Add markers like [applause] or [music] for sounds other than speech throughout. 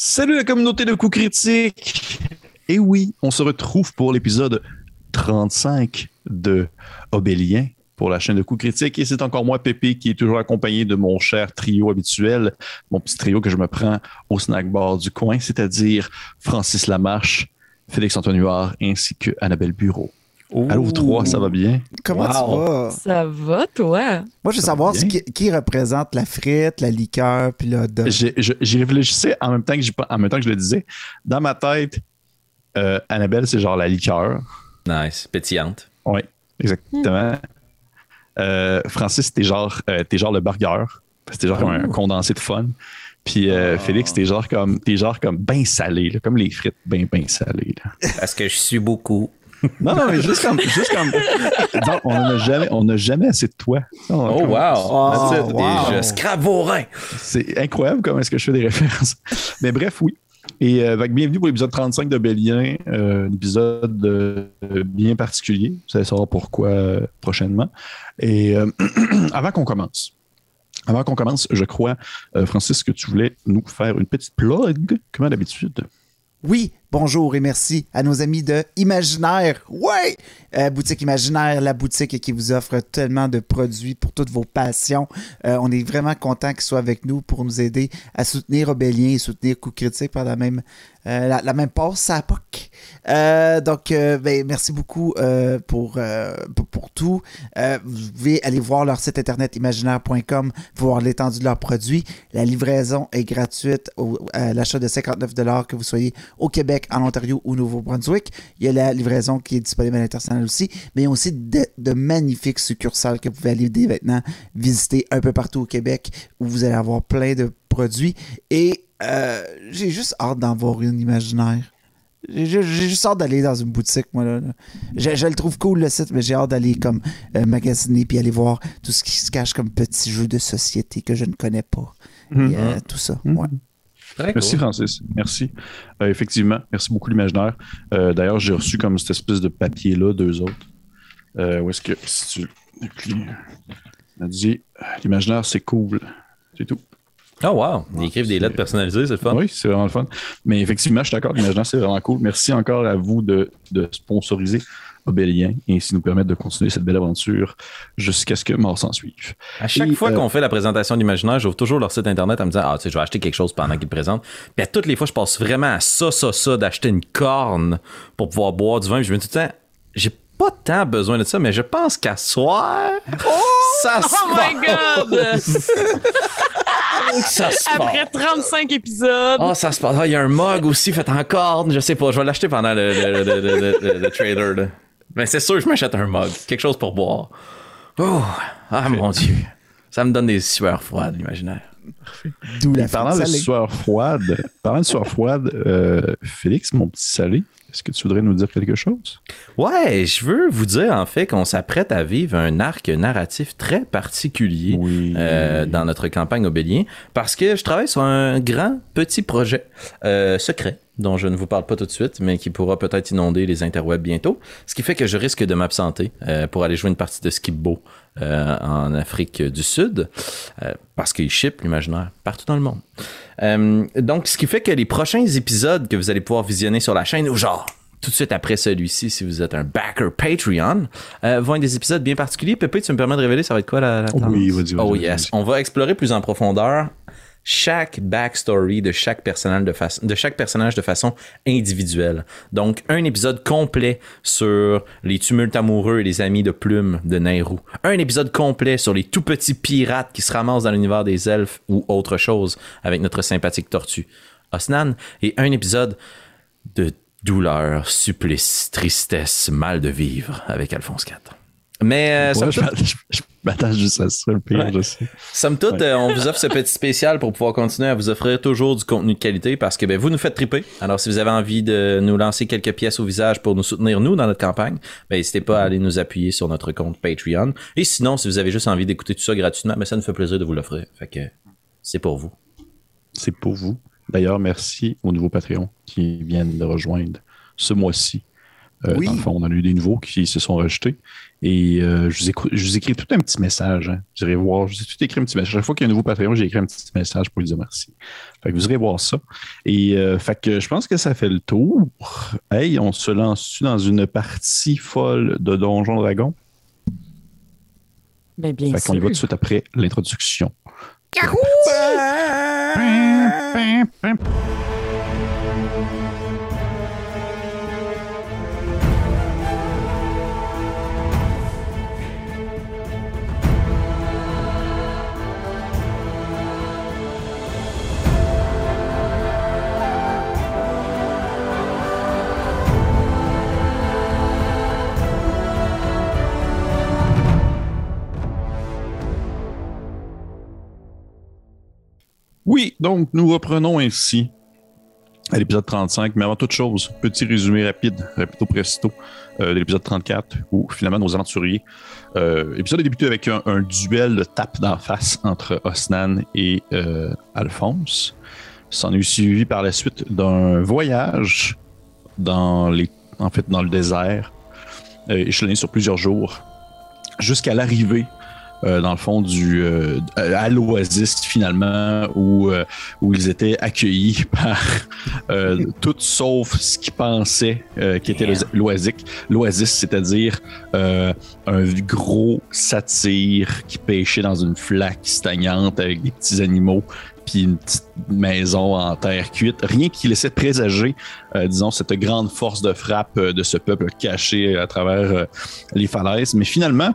Salut la communauté de coups critiques. Et oui, on se retrouve pour l'épisode 35 de Obélien pour la chaîne de coups critiques. Et c'est encore moi, Pépé, qui est toujours accompagné de mon cher trio habituel, mon petit trio que je me prends au snack bar du coin, c'est-à-dire Francis Lamarche, Félix-Antoine Huard ainsi que Annabelle Bureau. Allô, vous trois, ça va bien? Comment tu vas? Ça va, toi? Moi, je veux savoir bien. qui, qui représente la frite, la liqueur, puis le je- J'y réfléchissais en même, temps que en même temps que je le disais. Dans ma tête, euh, Annabelle, c'est genre la liqueur. Nice, pétillante. Oui, exactement. Euh, Francis, t'es genre, euh, t'es genre le burger. C'était genre comme un condensé de fun. Puis euh, Félix, t'es genre comme, t'es genre comme bien salé, là, comme les frites bien bien salées. là. Parce que je suis beaucoup. Non, non, mais juste comme, juste comme, on n'a jamais, on n'a jamais assez de toi. On- Oh, comme- wow! Oh, wow. Et je scrape vos reins. C'est incroyable comment est-ce que je fais des références. Mais bref, oui. Et euh, bienvenue pour l'épisode 35 de Bélien, euh, un épisode euh, bien particulier. Vous allez savoir pourquoi euh, prochainement. Et euh, [clears throat] avant qu'on commence, avant qu'on commence, je crois, euh, Francis, que tu voulais nous faire une petite plug, comme d'habitude. Oui, bonjour et merci à nos amis de Imaginaire. Ouais! Euh, boutique Imaginaire, la boutique qui vous offre tellement de produits pour toutes vos passions. Euh, on est vraiment content qu'ils soient avec nous pour nous aider à soutenir Obélien et soutenir Coup Critique par la même, euh, passe à POC. Euh, donc, ben, merci beaucoup pour, tout. Vous pouvez aller voir leur site internet imaginaire.com pour voir l'étendue de leurs produits. La livraison est gratuite à l'achat de 59 que vous soyez au Québec, en Ontario ou au Nouveau-Brunswick. Il y a la livraison qui est disponible à l'international aussi, mais il y a aussi de, de magnifiques succursales que vous pouvez aller dès maintenant visiter un peu partout au Québec où vous allez avoir plein de produits. Et euh, j'ai juste hâte d'en voir une imaginaire. J'ai ju- j'ai juste hâte d'aller dans une boutique, moi. Là, là. Je, je le trouve cool, le site, mais j'ai hâte d'aller comme euh, magasiner puis aller voir tout ce qui se cache comme petits jeux de société que je ne connais pas. Et, euh, tout ça. Mhm. Ouais. Très Merci, cool. Francis. Merci. Euh, effectivement, merci beaucoup, l'imaginaire. Euh, D'ailleurs, j'ai reçu comme cette espèce de papier-là, deux autres. Euh, où est-ce que, si tu le plies, on a dit, l'imaginaire, c'est cool. C'est tout. Oh, wow! Ils écrivent des lettres personnalisées, c'est le fun. Oui, c'est vraiment le fun. Mais effectivement, je suis d'accord, l'imaginaire, c'est vraiment cool. Merci encore à vous de, de sponsoriser Obélien et ainsi nous permettre de continuer cette belle aventure jusqu'à ce que mort s'en suive. À chaque Et, fois euh, qu'on fait la présentation d'Imaginaire, j'ouvre toujours leur site internet en me disant Ah, tu sais, je vais acheter quelque chose pendant qu'ils le présentent. Puis à toutes les fois, je passe vraiment à ça, ça, ça, d'acheter une corne pour pouvoir boire du vin. Puis je me dis tout le temps, j'ai pas tant besoin de ça, mais je pense qu'à soir, ça se Oh my god! passe. [laughs] Ça se Après passe. 35 épisodes. Oh, ça se passe. Ah, il y a un mug aussi fait en corne. Je sais pas. Je vais l'acheter pendant le, le, le, le, le- le trailer. là. Mais c'est sûr, je m'achète un mug. Quelque chose pour boire. Oh, ah mon Dieu. Ça me donne des sueurs froides, l'imaginaire. D'où la Parlant de sueur froide, parlant de sueur froide, euh, Félix, mon petit salé, est-ce que tu voudrais nous dire quelque chose? Ouais, je veux vous dire en fait qu'on s'apprête à vivre un arc narratif très particulier Oui. euh, dans notre campagne Obélien parce que je travaille sur un grand petit projet euh, secret dont je ne vous parle pas tout de suite, mais qui pourra peut-être inonder les interwebs bientôt. Ce qui fait que je risque de m'absenter euh, pour aller jouer une partie de skipbo euh, en Afrique du Sud, euh, parce qu'ils ship l'imaginaire partout dans le monde. Euh, donc, ce qui fait que les prochains épisodes que vous allez pouvoir visionner sur la chaîne, ou genre tout de suite après celui-ci, si vous êtes un backer Patreon, euh, vont être des épisodes bien particuliers. Pépé, tu me permets de révéler, ça va être quoi la, la Oh tendance? oui, vas-y, vas-y, Oh yes. On va explorer plus en profondeur chaque backstory de chaque personnage de, fa- de chaque personnage de façon individuelle. Donc, un épisode complet sur les tumultes amoureux et les amis de plume de Nairou. Un épisode complet sur les tout petits pirates qui se ramassent dans l'univers des elfes ou autre chose avec notre sympathique tortue Osnan. Et un épisode de douleur, supplice, tristesse, mal de vivre avec Alphonse IV. Mais euh, Ouais, je- je m'attends juste à ça, le pire, Ouais. je sais. Somme toute, Ouais. euh, on vous offre ce petit spécial pour pouvoir continuer à vous offrir toujours du contenu de qualité parce que ben, vous nous faites triper. Alors, si vous avez envie de nous lancer quelques pièces au visage pour nous soutenir, nous, dans notre campagne, ben, n'hésitez pas à aller nous appuyer sur notre compte Patreon. Et sinon, si vous avez juste envie d'écouter tout ça gratuitement, ben, ça nous fait plaisir de vous l'offrir. Fait que c'est pour vous. C'est pour vous. D'ailleurs, merci aux nouveaux Patreons qui viennent de rejoindre ce mois-ci Euh, Oui. Dans le fond, on a eu des nouveaux qui se sont rajoutés. Et euh, je, vous écris, je vous écris tout un petit message. Hein. Vous irez voir. Je vous ai tout écrit un petit message. Chaque fois qu'il y a un nouveau Patreon, j'ai écrit un petit message pour lui dire merci. Fait que vous irez voir ça. Et euh, fait que je pense que ça fait le tour. Hey, on se lance dans une partie folle de Donjon Dragon? Ben, bien Fait qu'on y va tout de suite après l'introduction. Oui, donc nous reprenons ainsi à l'épisode 35, mais avant toute chose, petit résumé rapide, rapido presto, euh, de l'épisode 34, où finalement nos aventuriers. Euh, l'épisode a débuté avec un, un duel de tape d'en face entre Osnan et euh, Alphonse. S'en est suivi par la suite d'un voyage dans les, en fait, dans le désert, euh, échelonné sur plusieurs jours, jusqu'à l'arrivée euh, dans le fond du euh, à l'Oasis finalement où euh, où ils étaient accueillis [laughs] par euh, tout sauf ce qu'ils pensaient euh, qui était le- l'Oasis l'Oasis c'est-à-dire euh, un gros satyre qui pêchait dans une flaque stagnante avec des petits animaux puis une petite maison en terre cuite. Rien qui laissait présager euh, disons cette grande force de frappe de ce peuple caché à travers euh, les falaises. Mais finalement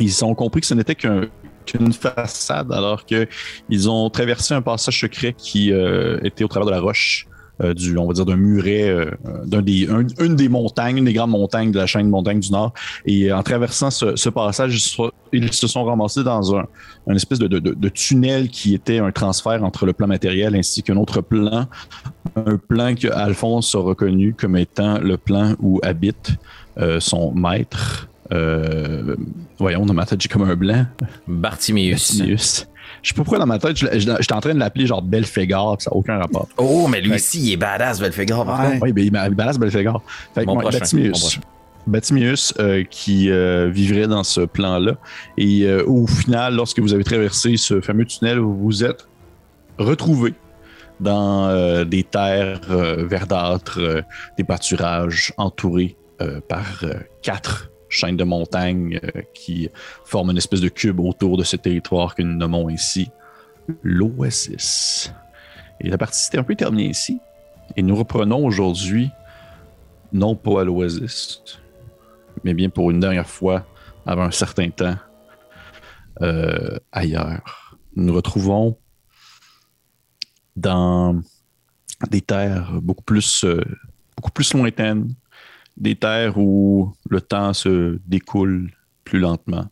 ils ont compris que ce n'était qu'un- qu'une façade, alors que ils ont traversé un passage secret qui euh, était au travers de la roche, euh, du, on va dire d'un muret, euh, d'un des, un- une des montagnes, une des grandes montagnes de la chaîne de montagnes du Nord. Et en traversant ce, passage, ils se, sont- ramassés dans un, espèce de, de- tunnel qui était un transfert entre le plan matériel ainsi qu'un autre plan, un plan que Alphonse a reconnu comme étant le plan où habite son maître. Euh, voyons, dans ma tête, j'ai comme un blanc. Bartiméus. Bartiméus. Je sais pas pourquoi dans ma tête, j'étais en train de l'appeler genre Belphégor, ça n'a aucun rapport. Oh, mais lui Fait- aussi, il est badass, Belphégor, par Ouais. Oui, ben, il il balance Belphégor. Fait Mon mon euh, qui euh, vivrait dans ce plan-là. Et euh, au final, lorsque vous avez traversé ce fameux tunnel, vous vous êtes retrouvé dans euh, des terres euh, verdâtres, euh, des pâturages entourés euh, par euh, quatre chaînes de montagnes euh, qui forment une espèce de cube autour de ce territoire que nous nommons ici l'Oasis. Et la partie c'était un peu terminée ici. Et nous reprenons aujourd'hui, non pas à l'Oasis, mais bien pour une dernière fois, avant un certain temps, euh, ailleurs. Nous nous retrouvons dans des terres beaucoup plus, euh, beaucoup plus lointaines, des terres où le temps se découle plus lentement,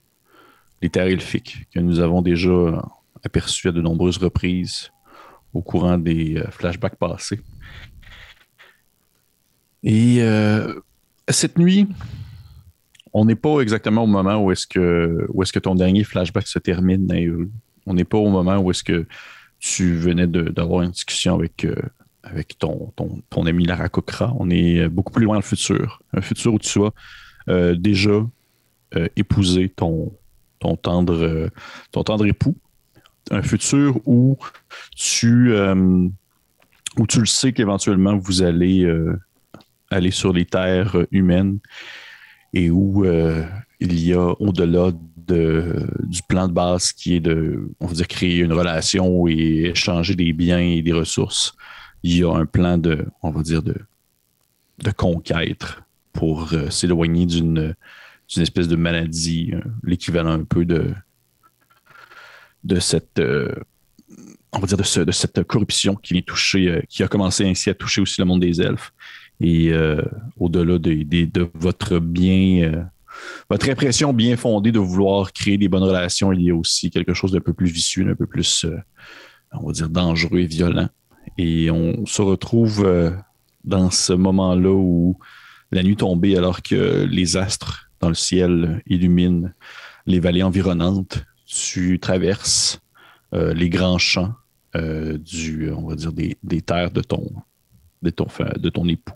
les terres elfiques que nous avons déjà aperçues à de nombreuses reprises au courant des euh, flashbacks passés. Et euh, cette nuit, on n'est pas exactement au moment où est-ce que, ton dernier flashback se termine. On n'est pas au moment où est-ce que tu venais d'avoir une discussion avec, euh, avec ton, ton, ton ami Lara Kokra. On est beaucoup plus loin dans le futur. Un futur où tu as euh, déjà euh, épousé ton, ton, tendre, euh, ton tendre époux. Un futur où tu, euh, où tu le sais qu'éventuellement vous allez euh, aller sur les terres euh, humaines et où euh, il y a au-delà de, du plan de base qui est de, on va dire, créer une relation et échanger des biens et des ressources, il y a un plan de, on va dire, de, de conquête pour euh, s'éloigner d'une espèce de maladie, euh, l'équivalent un peu de, de cette, euh, on va dire, de, ce- de cette corruption qui vient toucher, qui a commencé ainsi à toucher aussi le monde des elfes. Et au-delà de, de- votre bien, votre impression bien fondée de vouloir créer des bonnes relations, il y a aussi quelque chose d'un peu plus vicieux, d'un peu plus, on va dire, dangereux et violent. Et on se retrouve euh, dans ce moment-là où la nuit tombée, alors que les astres dans le ciel illuminent les vallées environnantes, tu traverses euh, les grands champs euh, du, on va dire, des, terres de ton, de ton, de ton époux.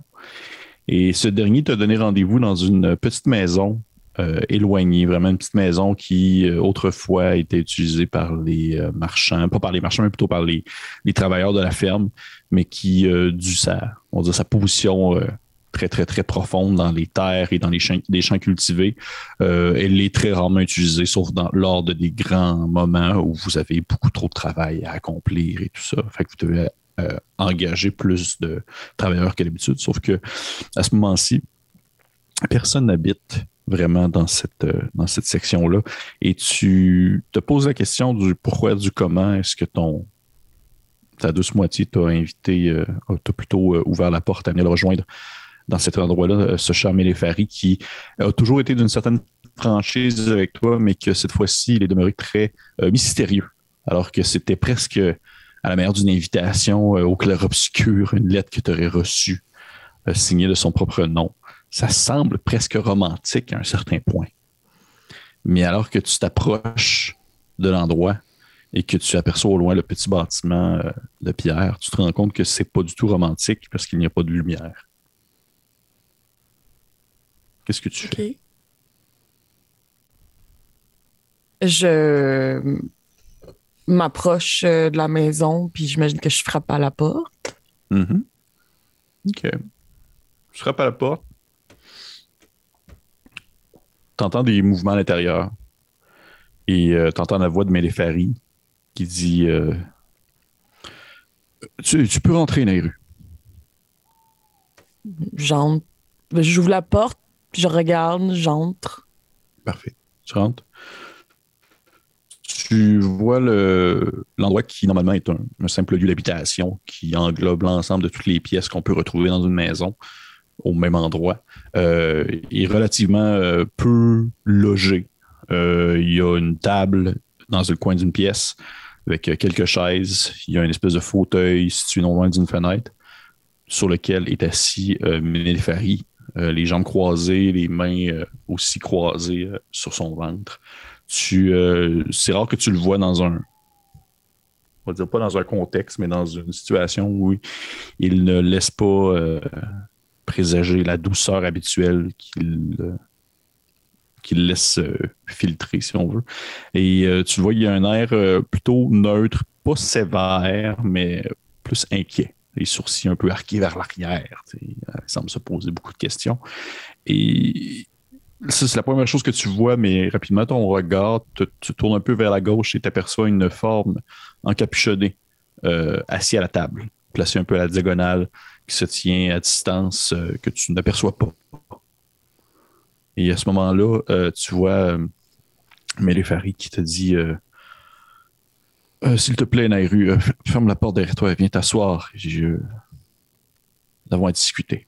Et ce dernier t'a donné rendez-vous dans une petite maison euh, éloignée, vraiment une petite maison qui euh, autrefois était utilisée par les euh, marchands, pas par les marchands, mais plutôt par les, les travailleurs de la ferme, mais qui, euh, dû sa, on dire, sa position euh, très, très, très profonde dans les terres et dans les champs, les champs cultivés, elle est très rarement utilisée, sauf dans, lors de des grands moments où vous avez beaucoup trop de travail à accomplir et tout ça. Fait que vous devez engager plus de travailleurs que d'habitude, sauf que à ce moment-ci, personne n'habite vraiment dans cette, euh, dans cette section-là. Et tu te poses la question du pourquoi, du comment, est-ce que ton ta douce moitié t'a invité, euh, t'a plutôt euh, ouvert la porte à venir le rejoindre dans cet endroit-là, euh, ce cher Méléfari qui a toujours été d'une certaine franchise avec toi, mais que cette fois-ci, il est demeuré très mystérieux. Alors que c'était presque à la manière d'une invitation au clair-obscur, une lettre que tu aurais reçue, signée de son propre nom. Ça semble presque romantique à un certain point. Mais alors que tu t'approches de l'endroit et que tu aperçois au loin le petit bâtiment euh, de pierre, tu te rends compte que c'est pas du tout romantique parce qu'il n'y a pas de lumière. Qu'est-ce que tu fais? Je m'approche euh, de la maison, puis j'imagine que je frappe à la porte. Mhm. OK. Tu frappes à la porte. Tu entends des mouvements à l'intérieur. Et tu entends la voix de Méléfari qui dit euh, tu, tu peux rentrer, Nairu. J'entre. J'ouvre la porte, je regarde, j'entre. Parfait. Tu rentres. Tu vois le- l'endroit qui, normalement, est un, un simple lieu d'habitation qui englobe l'ensemble de toutes les pièces qu'on peut retrouver dans une maison au même endroit. Euh, est relativement euh, peu logé. Euh, il y a une table dans le coin d'une pièce avec quelques chaises. Il y a une espèce de fauteuil situé non loin d'une fenêtre sur lequel est assis euh, les jambes croisées, les mains aussi croisées sur son ventre. Tu, c'est rare que tu le vois dans un, on va dire pas dans un contexte, mais dans une situation où il ne laisse pas présager la douceur habituelle qu'il euh, laisse euh, filtrer, si on veut. Et euh, tu vois, il y a un air plutôt neutre, pas sévère, mais plus inquiet. Les sourcils un peu arqués vers l'arrière. Il semble se poser beaucoup de questions. Et ça, c'est la première chose que tu vois, mais rapidement, ton regard, tu tournes un peu vers la gauche et tu aperçois une forme encapuchonnée, euh, assis à la table, placée un peu à la diagonale, qui se tient à distance, euh, que tu n'aperçois pas. Et à ce moment-là, euh, tu vois euh, Méléfari qui te dit S'il te plaît, Nairu, ferme la porte derrière toi, viens t'asseoir. Nous avons à discuter.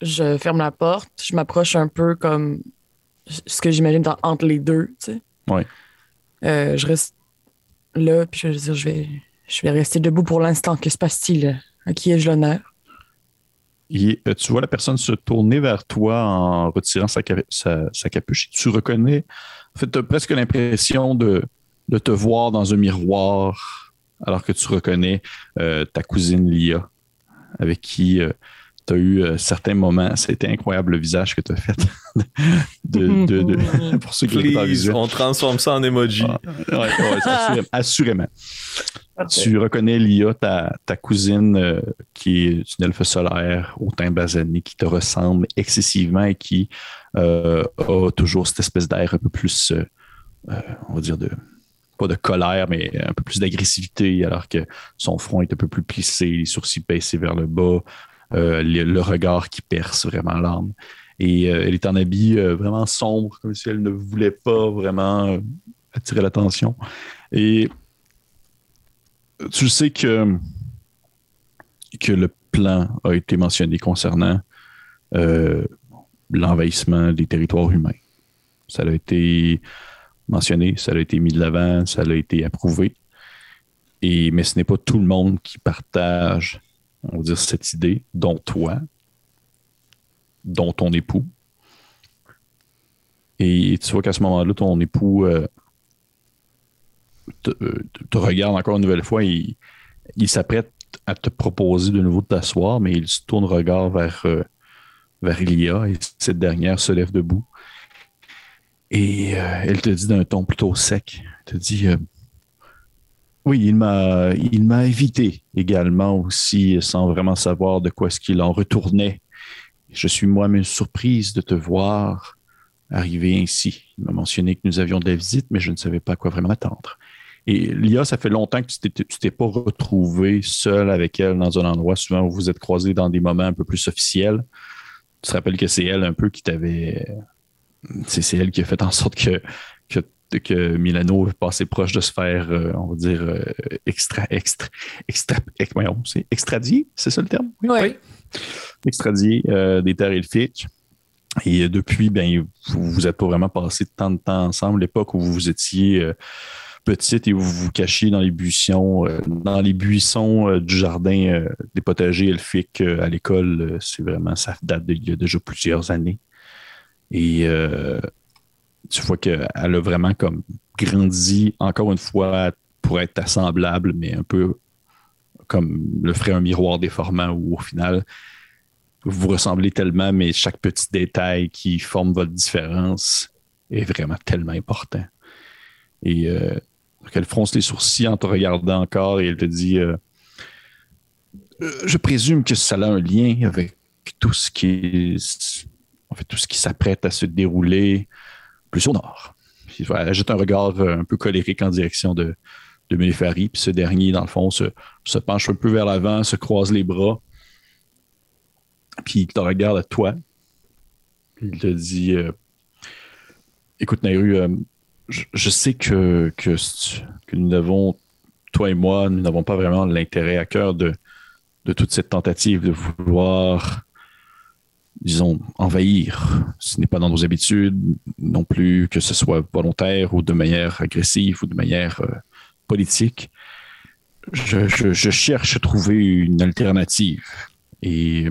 Je ferme la porte, je m'approche un peu comme ce que j'imagine entre les deux, tu sais. Ouais. Je reste là, puis je veux dire, je vais, je vais rester debout pour l'instant. Que se passe-t-il? À qui ai-je l'honneur? Et euh, tu vois la personne se tourner vers toi en retirant sa, ca- sa- sa capuche. Tu reconnais, en fait, tu as presque l'impression de, de te voir dans un miroir alors que tu reconnais euh, ta cousine Lia, avec qui tu as eu euh, certains moments. C'était incroyable le visage que tu as fait. de, de- de- [laughs] pour ceux qui Please, on transforme ça en emoji. Ah, ouais, ouais, assurément. [laughs] assurément. Tu reconnais Lia, ta, cousine, euh, qui est une elfe solaire au teint basané, qui te ressemble excessivement et qui euh, a toujours cette espèce d'air un peu plus, euh, on va dire, de pas de colère, mais un peu plus d'agressivité, alors que son front est un peu plus plissé, les sourcils baissés vers le bas, le, le regard qui perce vraiment l'âme. Et elle est en habit vraiment sombre, comme si elle ne voulait pas vraiment attirer l'attention. Et tu sais que, que le plan a été mentionné concernant euh, l'envahissement des territoires humains. Ça a été mentionné, ça a été mis de l'avant, ça a été approuvé. Et, mais ce n'est pas tout le monde qui partage, on va dire, cette idée, dont toi, dont ton époux. Et tu vois qu'à ce moment-là, ton époux euh, te, euh, te regarde encore une nouvelle fois et il s'apprête à te proposer de nouveau de t'asseoir, mais il se tourne regard vers, euh, vers Ilia et cette dernière se lève debout. Et euh, elle te dit d'un ton plutôt sec, elle te dit euh, Oui, il m'a il m'a évité également aussi, sans vraiment savoir de quoi est-ce qu'il en retournait. Je suis moi-même surprise de te voir arriver ainsi. Il m'a mentionné que nous avions des visites, mais je ne savais pas à quoi vraiment attendre. Et Lia, ça fait longtemps que tu t'es- pas retrouvé seul avec elle dans un endroit. Souvent, vous vous êtes croisés dans des moments un peu plus officiels. Tu te rappelles que c'est elle un peu qui t'avait. C'est elle qui a fait en sorte que, que, que Milano est passé proche de se faire, euh, on va dire, euh, extra, c'est extradier, c'est ça le terme? Oui. extradié euh, des terres elfiques. Et depuis, ben, vous vous êtes pas vraiment passé tant de temps ensemble. L'époque où vous étiez petite et vous vous cachiez dans les buissons, euh, dans les buissons euh, du jardin euh, des potagers elfiques à l'école, c'est vraiment, ça date d'il déjà plusieurs années. Et tu vois qu'elle a vraiment comme grandi, encore une fois, pour être ta semblable, mais un peu comme le ferait un miroir déformant où au final, vous ressemblez tellement, mais chaque petit détail qui forme votre différence est vraiment tellement important. Et euh, donc elle fronce les sourcils en te regardant encore et elle te dit euh, Euh, Je présume que ça a un lien avec tout ce qui fait, tout ce qui s'apprête à se dérouler plus au nord. Elle jette un regard euh, un peu colérique en direction de, de puis ce dernier, dans le fond, se, penche un peu vers l'avant, se croise les bras, puis il te regarde à toi. Il te dit Écoute, Nairu, je, sais que, que, nous n'avons, toi et moi, nous n'avons pas vraiment l'intérêt à cœur de, de toute cette tentative de vouloir, disons, envahir. Ce n'est pas dans nos habitudes non plus que ce soit volontaire ou de manière agressive ou de manière euh, politique. Je cherche à trouver une alternative. Et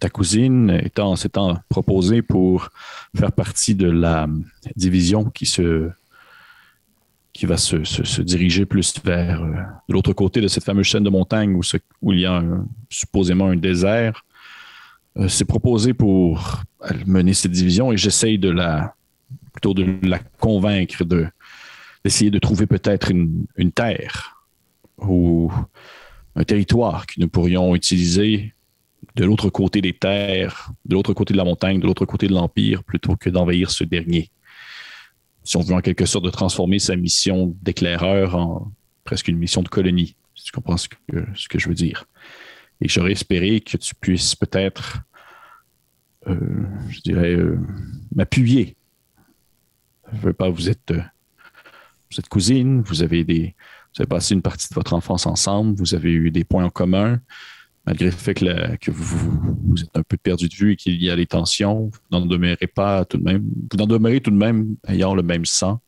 ta cousine étant, s'étant proposée pour faire partie de la division qui se qui va se, diriger plus vers euh, de l'autre côté de cette fameuse chaîne de montagne où, il y a supposément un désert, euh, s'est proposé pour mener cette division et j'essaye de la plutôt de la convaincre de d'essayer de trouver peut-être une, une terre ou un territoire que nous pourrions utiliser de l'autre côté des terres, de l'autre côté de la montagne, de l'autre côté de l'Empire, plutôt que d'envahir ce dernier. Si on veut en quelque sorte de transformer sa mission d'éclaireur en presque une mission de colonie, si tu comprends ce que, je veux dire. Et j'aurais espéré que tu puisses peut-être, euh, je dirais, euh, m'appuyer. Je veux pas, vous êtes, euh, vous êtes cousine, vous avez des, vous avez passé une partie de votre enfance ensemble, vous avez eu des points en commun, malgré le fait que, la- que vous, vous êtes un peu perdu de vue et qu'il y a des tensions, vous n'en demeurez pas tout de même, vous n'en demeurez tout de même ayant le même sang.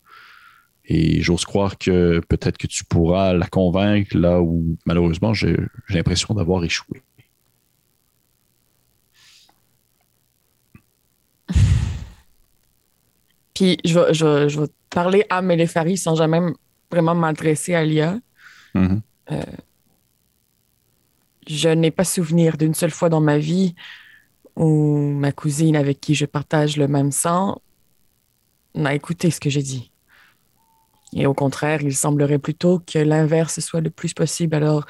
Et j'ose croire que peut-être que tu pourras la convaincre là où malheureusement j'ai l'impression d'avoir échoué. [laughs] Puis je vais, je, vais- je vais parler à Mélépharie sans jamais vraiment m'adresser à Lia. Mhm. Je n'ai pas souvenir d'une seule fois dans ma vie où ma cousine avec qui je partage le même sang n'a écouté ce que j'ai dit. Et au contraire, il semblerait plutôt que l'inverse soit le plus possible. Alors,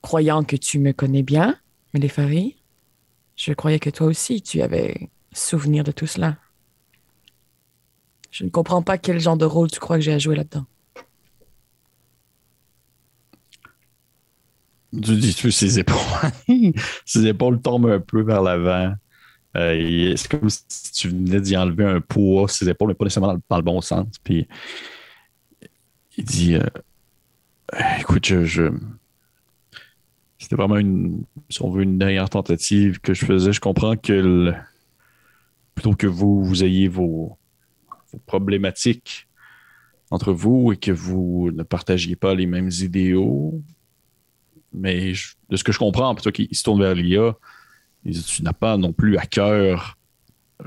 croyant que tu me connais bien, Mélépharie, je croyais que toi aussi, tu avais souvenir de tout cela. Je ne comprends pas quel genre de rôle tu crois que j'ai à jouer là-dedans. Tu dis tu ses épaules. [laughs] ses épaules tombent un peu vers l'avant. Euh, c'est comme si tu venais d'y enlever un poids, ses épaules, mais pas nécessairement dans le, bon sens. Puis il dit euh, Écoute, je, c'était vraiment une, si on veut, une dernière tentative que je faisais. Je comprends que plutôt que vous, vous ayez vos problématiques entre vous et que vous ne partagiez pas les mêmes idéaux, mais de ce que je comprends, plutôt qu'il se tourne vers l'IA, tu n'as pas non plus à cœur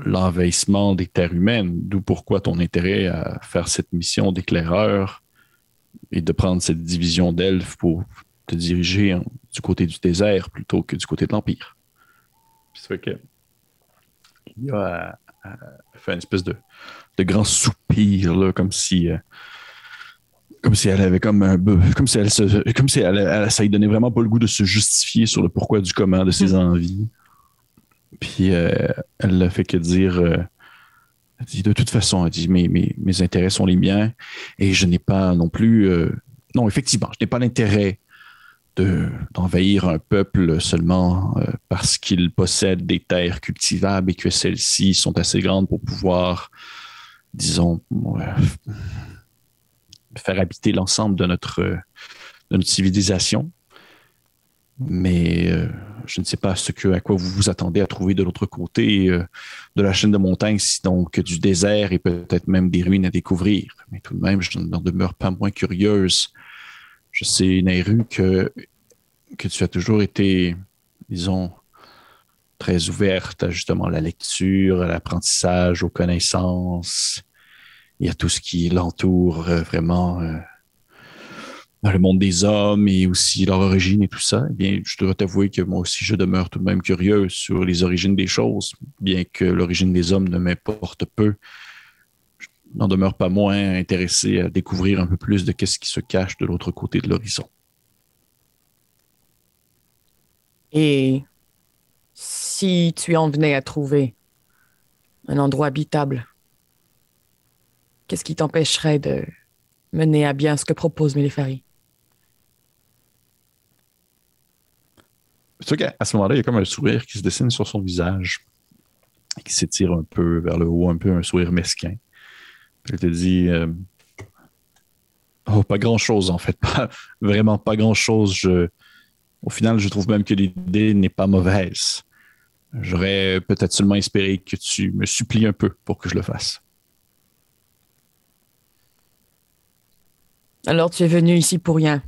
l'envahissement des terres humaines, d'où pourquoi ton intérêt à faire cette mission d'éclaireur et de prendre cette division d'elfes pour te diriger du côté du désert plutôt que du côté de l'Empire. Ça fait que. Il a fait une espèce de, grand soupir, comme si. euh, comme si elle avait comme un comme si elle se, comme si elle, elle- ça lui donnait vraiment pas le goût de se justifier sur le pourquoi du comment de ses envies. Puis euh, elle ne fait que dire, euh, elle dit de toute façon, elle dit mes, mes, mes intérêts sont les miens et je n'ai pas non plus, euh, non effectivement, je n'ai pas l'intérêt de d'envahir un peuple seulement euh, parce qu'il possède des terres cultivables et que celles-ci sont assez grandes pour pouvoir, disons, faire habiter l'ensemble de notre, euh, de notre civilisation. Mais euh, je ne sais pas ce que, à quoi vous vous attendez à trouver de l'autre côté euh, de la chaîne de montagnes, sinon que du désert et peut-être même des ruines à découvrir. Mais tout de même, je n'en demeure pas moins curieuse. Je sais, Nairu, que, que tu as toujours été, disons, très ouverte à justement la lecture, à l'apprentissage, aux connaissances et à tout ce qui l'entoure euh, vraiment euh, dans le monde des hommes et aussi leur origine et tout ça. Eh bien, je dois t'avouer que moi aussi, je demeure tout de même curieux sur les origines des choses, bien que l'origine des hommes ne m'importe peu. Je n'en demeure pas moins intéressé à découvrir un peu plus de qu'est-ce qui se cache de l'autre côté de l'horizon. Et si tu en venais à trouver un endroit habitable, qu'est-ce qui t'empêcherait de mener à bien ce que propose Mélépharie? C'est sûr ce moment-là, il y a comme un sourire qui se dessine sur son visage, qui s'étire un peu vers le haut, un peu un sourire mesquin. Elle te dit euh, Oh, pas grand-chose en fait, [laughs] vraiment pas grand-chose. Au final, je trouve même que l'idée n'est pas mauvaise. J'aurais peut-être seulement espéré que tu me supplies un peu pour que je le fasse. Alors tu es venu ici pour rien.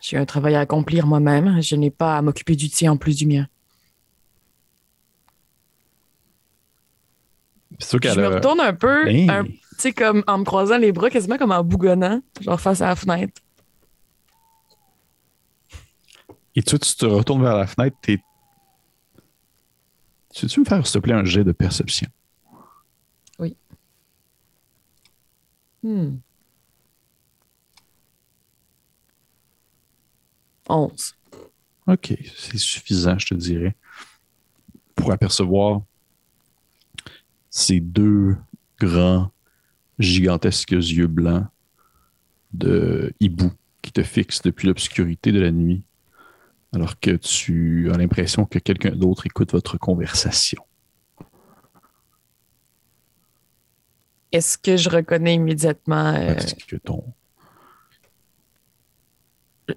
J'ai un travail à accomplir moi-même. Je n'ai pas à m'occuper du tien en plus du mien. Je me retourne un peu, Ben, tu sais, comme en me croisant les bras, quasiment comme en bougonnant, genre face à la fenêtre. Et tu, tu te retournes vers la fenêtre, t'es. Tu veux-tu me faire, s'il te plaît, un jet de perception? Hmm. 11. OK, c'est suffisant, je te dirais, pour apercevoir ces deux grands, gigantesques yeux blancs de hibou qui te fixent depuis l'obscurité de la nuit, alors que tu as l'impression que quelqu'un d'autre écoute votre conversation. Est-ce que je reconnais immédiatement euh, Parce que ton...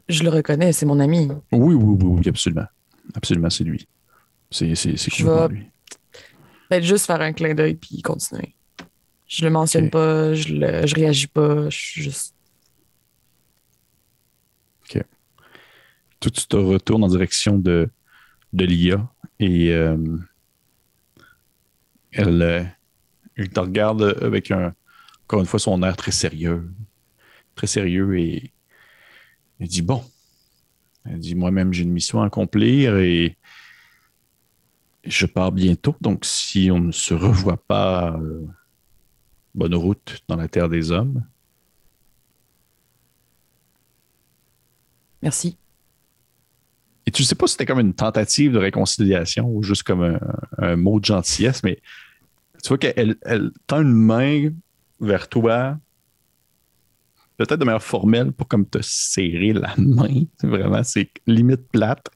Je le reconnais, c'est mon ami. Oui, oui, oui, oui, absolument. Absolument, c'est lui. C'est complètement lui. Peut-être juste faire un clin d'œil puis continuer. Je le mentionne Ok. pas, je, le, je réagis pas, je suis juste. Toi, tu te retournes en direction de, de Lia et euh, elle, euh, elle te regarde avec un, encore une fois son air très sérieux. Très sérieux et elle dit Bon, elle dit Moi-même, j'ai une mission à accomplir et je pars bientôt. Donc, si on ne se revoit pas, euh, bonne route dans la terre des hommes. Merci. Et tu sais pas si c'était comme une tentative de réconciliation ou juste comme un, un mot de gentillesse, mais tu vois qu'elle elle tend une main vers toi, peut-être de manière formelle pour comme te serrer la main. [laughs] Vraiment, c'est limite plate.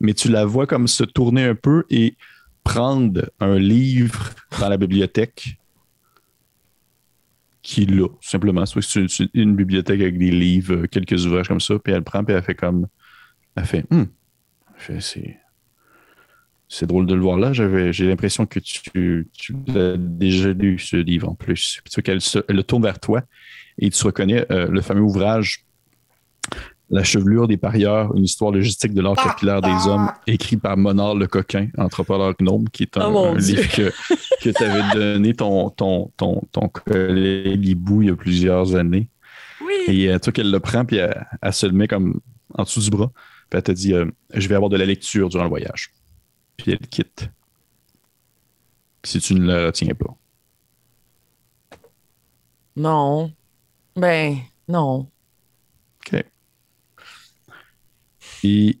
Mais tu la vois comme se tourner un peu et prendre un livre dans la bibliothèque qui là, simplement. C'est une bibliothèque avec des livres, quelques ouvrages comme ça, puis elle prend, puis elle fait comme elle fait, Hum. Elle fait, c'est, c'est drôle de le voir là. J'ai l'impression que tu, tu déjà lu ce livre en plus. Puis qu'elle elle le tourne vers toi et tu reconnais euh, le fameux ouvrage La chevelure des parieurs, une histoire logistique de l'art capillaire des hommes, écrit par Monard le Coquin, anthropologue gnome, qui est un, Oh un livre que, que tu avais donné ton, ton, ton, ton collègue Hibou il y a plusieurs années. Oui. Et euh, tu vois qu'elle le prend, puis elle, elle se le met comme en dessous du bras. Puis elle te dit euh, Je vais avoir de la lecture durant le voyage. Puis elle quitte. Puis si tu ne la retiens pas. Non. Ben, non. OK. Et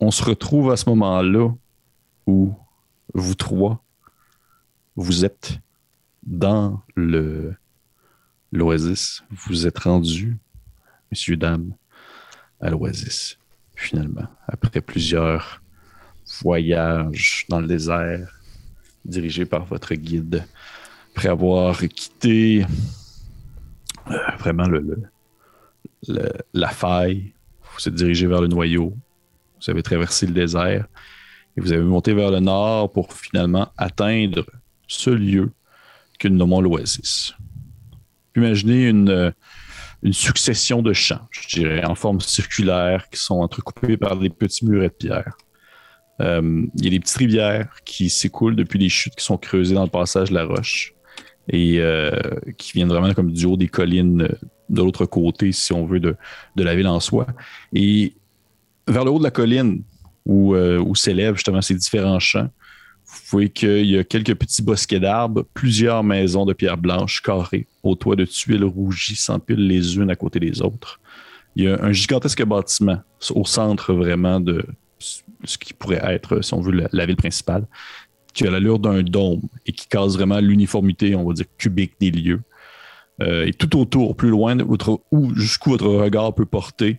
on se retrouve à ce moment-là où vous trois, vous êtes dans le l'oasis. Vous êtes rendus, messieurs, dames, à l'oasis, finalement, après plusieurs voyages dans le désert, dirigés par votre guide, après avoir quitté euh, vraiment le, la faille, vous êtes dirigé vers le noyau, vous avez traversé le désert et vous avez monté vers le nord pour finalement atteindre ce lieu que nous nommons l'oasis. Imaginez une, euh, une succession de champs, je dirais, en forme circulaire, qui sont entrecoupés par des petits murets de pierre. Euh, il y a des petites rivières qui s'écoulent depuis les chutes qui sont creusées dans le passage de la roche et euh, qui viennent vraiment comme du haut des collines euh, de l'autre côté, si on veut, de, de la ville en soi. Et vers le haut de la colline, où, euh, s'élèvent justement ces différents champs, vous voyez qu'il y a quelques petits bosquets d'arbres, plusieurs maisons de pierre blanche carrées, au toit de tuiles rougies s'empilent les unes à côté des autres. Il y a un gigantesque bâtiment au centre vraiment de ce qui pourrait être, si on veut, la ville principale, qui a l'allure d'un dôme et qui casse vraiment l'uniformité, on va dire, cubique des lieux. Euh, et tout autour, plus loin, jusqu'où votre regard peut porter,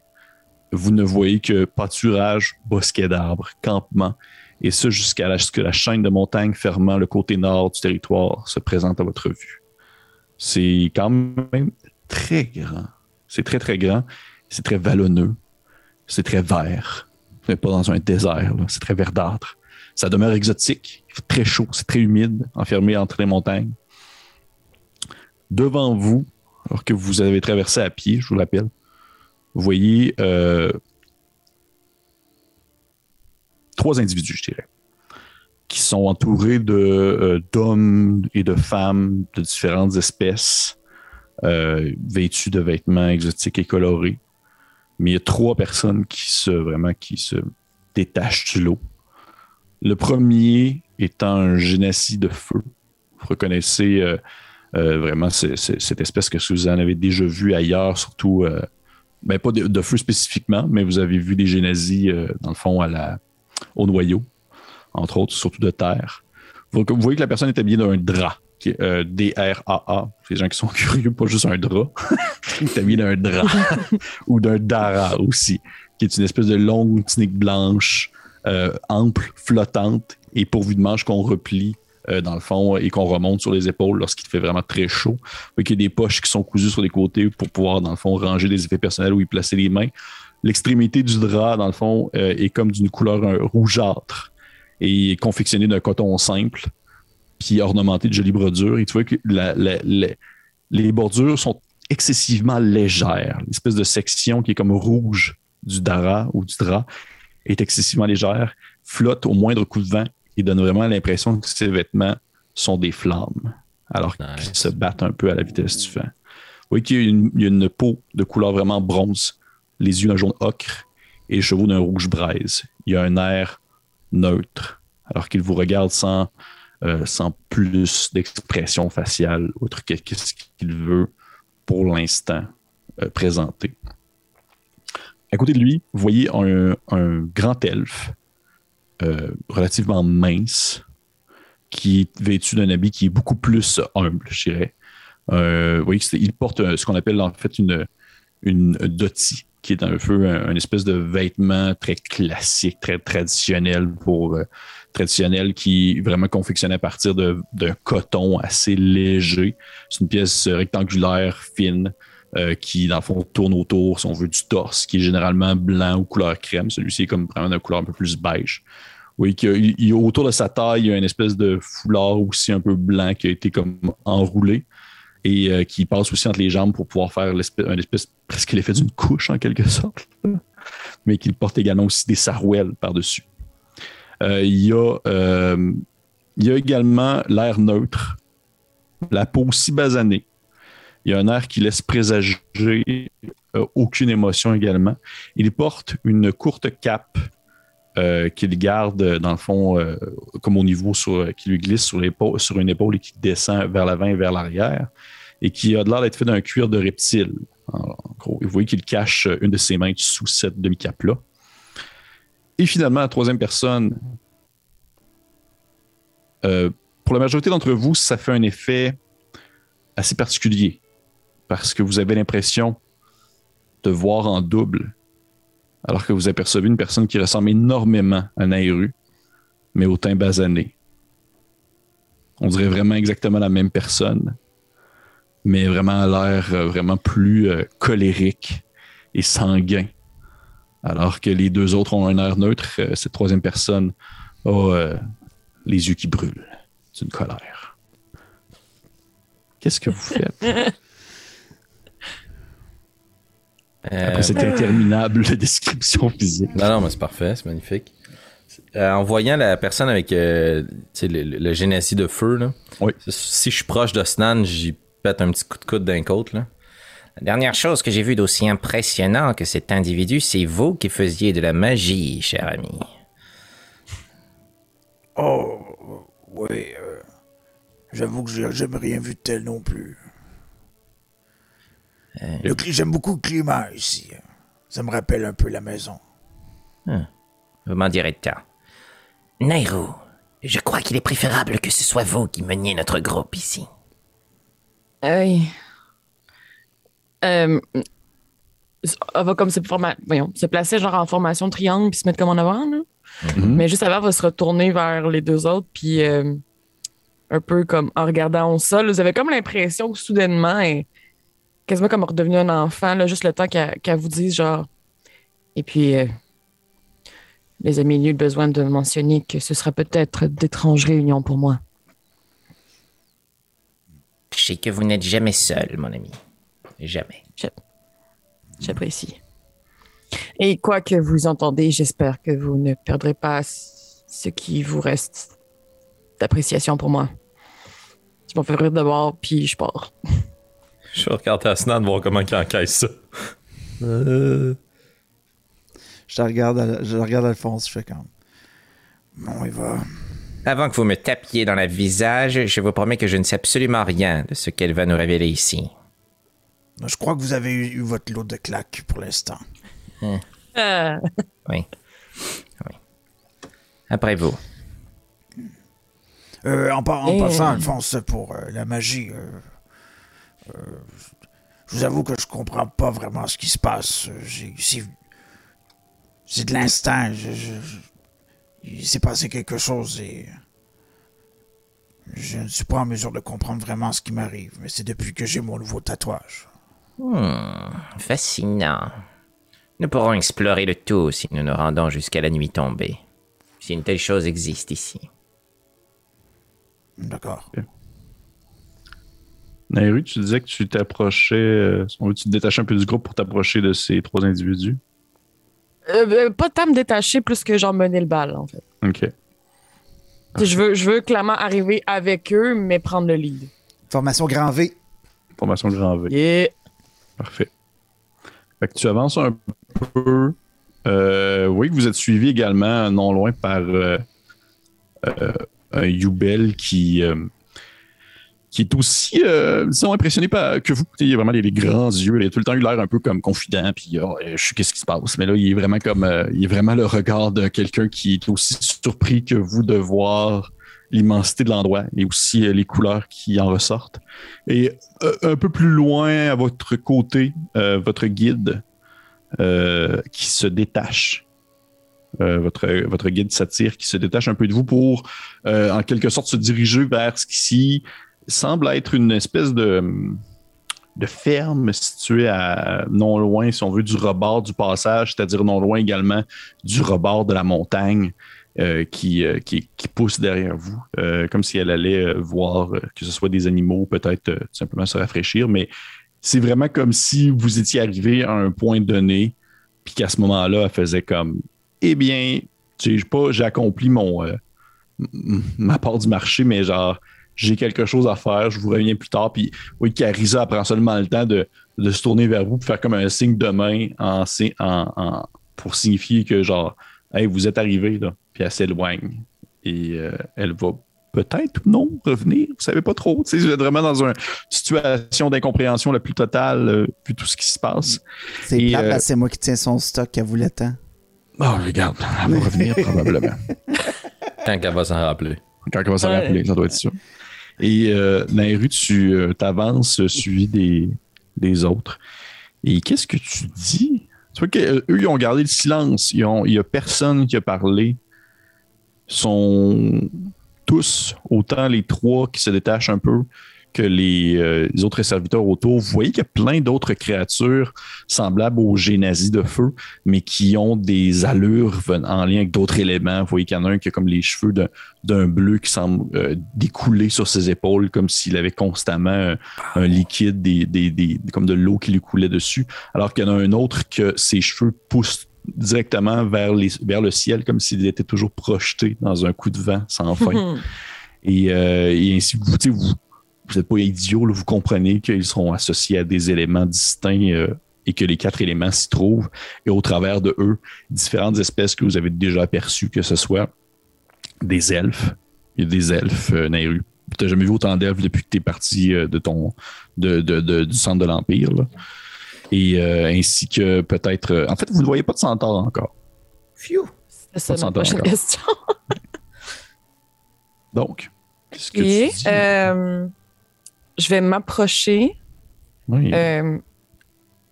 vous ne voyez que pâturage, bosquet d'arbres, campement, et ce jusqu'à la, jusqu'à la chaîne de montagnes fermant le côté nord du territoire se présente à votre vue. C'est quand même très grand. C'est très, très grand. C'est très vallonneux. C'est très vert. Vous n'êtes pas dans un désert, c'est très verdâtre. Ça demeure exotique, très chaud, c'est très humide, enfermé entre les montagnes. Devant vous, alors que vous avez traversé à pied, je vous l'appelle, vous voyez euh, trois individus, je dirais, qui sont entourés euh, d'hommes et de femmes de différentes espèces, euh, vêtus de vêtements exotiques et colorés. Mais il y a trois personnes qui se vraiment qui se détachent du lot. Le premier étant un génésie de feu. Vous reconnaissez euh, euh, vraiment ce- ce- cette espèce que Suzanne avait déjà vue ailleurs, surtout, euh, ben, pas de, de feu spécifiquement, mais vous avez vu des génésies, euh, dans le fond, à la, au noyau, entre autres, surtout de terre. Vous, vous voyez que la personne est habillée d'un drap, euh, D-R-A-A. Les gens qui sont [laughs] curieux, pas juste un drap. [laughs] Il est habillé d'un drap [laughs] ou d'un dara aussi, qui est une espèce de longue tunique blanche, ample, flottante et pourvue de manches qu'on replie euh, dans le fond et qu'on remonte sur les épaules lorsqu'il fait vraiment très chaud. Qu'il y a des poches qui sont cousues sur les côtés pour pouvoir, dans le fond, ranger des effets personnels où y placer les mains. L'extrémité du drap, dans le fond, euh, est comme d'une couleur euh, rougeâtre et est confectionné d'un coton simple, puis ornementé de jolies brodures. Et tu vois que les bordures sont excessivement légères. L'espèce de section qui est comme rouge du dara ou du drap est excessivement légère, flotte au moindre coup de vent et donne vraiment l'impression que ces vêtements sont des flammes, alors Nice. qu'ils se battent un peu à la vitesse du vent. Vous voyez qu'il y a une, peau de couleur vraiment bronze, les yeux d'un jaune ocre et les chevaux d'un rouge braise. Il y a un air neutre, alors qu'il vous regarde sans, euh, sans plus d'expression faciale, autre que qu'est-ce qu'il veut pour l'instant euh, présenter. À côté de lui, vous voyez un, grand elfe euh, relativement mince qui est vêtu d'un habit qui est beaucoup plus humble, je dirais. Euh, vous voyez qu'il porte ce qu'on appelle en fait une, une qui est un peu un, un espèce de vêtement très classique, très traditionnel pour euh, traditionnel qui est vraiment confectionné à partir d'un coton assez léger. C'est une pièce rectangulaire, fine, euh, qui, dans le fond, tourne autour, si on veut, du torse, qui est généralement blanc ou couleur crème. Celui-ci est comme vraiment d'une couleur un peu plus beige. Oui, il a autour de sa taille, il y a une espèce de foulard aussi un peu blanc qui a été comme enroulé et euh, qui passe aussi entre les jambes pour pouvoir faire l'espèce, un espèce, presque l'effet d'une couche en quelque sorte. [laughs] Mais qu'il porte également aussi des sarouels par-dessus. Euh, il, y a, il y a également l'air neutre, la peau si basanée Il y a un air qui laisse présager euh, aucune émotion également. Il porte une courte cape euh, qu'il garde, dans le fond, euh, comme au niveau qui lui glisse sur, une épaule et qui descend vers l'avant et vers l'arrière, et qui a l'air d'être fait d'un cuir de reptile. Vous voyez qu'il cache une de ses mains sous cette demi-cape-là. Et finalement, la troisième personne, euh, pour la majorité d'entre vous, ça fait un effet assez particulier parce que vous avez l'impression de voir en double alors que vous apercevez une personne qui ressemble énormément à Nairu, mais au teint basané. On dirait vraiment exactement la même personne, mais vraiment à l'air euh, vraiment plus euh, colérique et sanguin. Alors que les deux autres ont un air neutre, euh, cette troisième personne a les yeux qui brûlent d'une colère. Qu'est-ce que vous faites? [laughs] Après cette interminable description physique. Non, non, mais c'est parfait, c'est magnifique. en voyant la personne avec le, le, génésie de feu, là, si je suis proche de Snan, j'y pète un petit coup de coude d'un côte. Là. La dernière chose que j'ai vue d'aussi impressionnant que cet individu, c'est vous qui faisiez de la magie, cher ami. Oh, oui. Euh, j'avoue que j'ai jamais rien vu de tel non plus. Euh, j'aime beaucoup le climat ici. Ça me rappelle un peu la maison. Hum, vous m'en direz tant. Nairo, je crois qu'il est préférable que ce soit vous qui meniez notre groupe ici. Oui. Euh, elle va comme se, voyons, se placer genre en formation triangle puis se mettre comme en avant. Là. Mm-hmm. Mais juste avant, elle va se retourner vers les deux autres puis euh, un peu comme en regardant au sol. Vous avez comme l'impression que soudainement, elle quasiment comme redevenue un enfant, là, juste le temps qu'elle vous dise genre. Et puis, euh, les amis, il y a eu besoin de mentionner que ce sera peut-être d'étranges réunions pour moi. Je sais que vous n'êtes jamais seul, mon ami. Jamais. J'apprécie. Et quoi que vous entendez, j'espère que vous ne perdrez pas ce qui vous reste d'appréciation pour moi. Tu m'en fais rire d'abord, puis je pars. [laughs] Je vais regarder de voir comment il encaisse ça. Je regarde, je regarde Alphonse, je fais comme. Bon, il va. Avant que vous me tapiez dans le visage, je vous promets que je ne sais absolument rien de ce qu'elle va nous révéler ici. Je crois que vous avez eu, votre lot de claques pour l'instant. Hein. Ah. Oui. oui. Après vous. Euh, en, passant, Alphonse, pour euh, la magie, euh, je vous avoue que je comprends pas vraiment ce qui se passe. C'est de l'instinct. je, il s'est passé quelque chose et je ne suis pas en mesure de comprendre vraiment ce qui m'arrive, mais c'est depuis que j'ai mon nouveau tatouage. Hmm, fascinant. Nous pourrons explorer le tout si nous nous rendons jusqu'à la nuit tombée. Si une telle chose existe ici. D'accord. Nairu, tu disais que tu t'approchais, euh, tu te détachais un peu du groupe pour t'approcher de ces trois individus. Euh, euh, pas tant me détacher plus que genre mener le bal, en fait. OK. Je veux, je veux clairement arriver avec eux, mais prendre le lead. Formation grand V. Formation grand V. Yeah. Parfait. Fait que tu avances un peu. Euh, oui, que vous êtes suivi également non loin par un Yubel qui, qui est aussi, euh, disons, impressionné par, que vous. Il a vraiment les, grands yeux. Il a tout le temps eu l'air un peu comme confident. Puis, oh, je sais qu'est-ce qui se passe. Mais là, il est vraiment comme, euh, il est vraiment le regard de quelqu'un qui est aussi surpris que vous de voir l'immensité de l'endroit et aussi euh, les couleurs qui en ressortent. Et un peu plus loin, à votre côté, votre guide qui se détache. votre, votre guide satire qui se détache un peu de vous pour, en quelque sorte, se diriger vers ce qu'ici semble être une espèce de, de ferme située à non loin, si on veut, du rebord du passage, c'est-à-dire non loin également du rebord de la montagne euh, qui, euh, qui, qui, pousse derrière vous, euh, comme si elle allait voir que ce soit des animaux, peut-être tout simplement se rafraîchir, mais c'est vraiment comme si vous étiez arrivé à un point donné, puis qu'à ce moment-là, elle faisait comme, eh bien, tu sais, pas, j'ai accompli mon ma part du marché, mais genre, j'ai quelque chose à faire, je vous reviens plus tard. Puis oui, Carissa prend seulement le temps de, de se tourner vers vous pour faire comme un signe de main en, en- en- pour signifier que genre, hey, vous êtes arrivé là. Puis elle s'éloigne et euh, elle va peut-être ou non revenir. Vous savez pas trop. Vous êtes vraiment dans une situation d'incompréhension la plus totale euh, vu tout ce qui se passe. C'est euh, c'est moi qui tiens son stock à vous le temps. Oh, regarde, elle va revenir probablement. [laughs] Quand elle va s'en rappeler. Quand va se Ouais. rappeler, ça doit être ça. Et euh, Nairu, tu euh, t'avances euh, suivi des, des autres. Et qu'est-ce que tu dis? Tu vois qu'eux, ils ont gardé le silence. Il n'y a personne qui a parlé. Ils sont tous, autant les trois qui se détachent un peu que les, euh, les autres serviteurs autour. Vous voyez qu'il y a plein d'autres créatures semblables aux génazis de feu, mais qui ont des allures en lien avec d'autres éléments. Vous voyez qu'il y en a un qui a comme les cheveux d'un bleu qui semble euh, découler sur ses épaules comme s'il avait constamment un, un liquide, des, des- des- comme de l'eau qui lui coulait dessus, alors qu'il y en a un autre que ses cheveux poussent directement vers, les, vers le ciel comme s'il était toujours projeté dans un coup de vent sans fin. [laughs] Et, euh, et ainsi, vous vous vous n'êtes pas idiot, là, vous comprenez qu'ils seront associés à des éléments distincts euh, et que les quatre éléments s'y trouvent. Et au travers de eux, différentes espèces que vous avez déjà aperçues, que ce soit des elfes. Il y a des elfes, euh, Nairu. Tu n'as jamais vu autant d'elfes depuis que tu es parti euh, de ton, de, de- de- du centre de l'Empire. là. Et euh, ainsi que peut-être. euh, en fait, vous ne voyez pas de centaure encore. Phew. C'est ça ma prochaine encore. question. [laughs] Donc, qu'est-ce que Et tu dis? Je vais m'approcher, Oui. euh,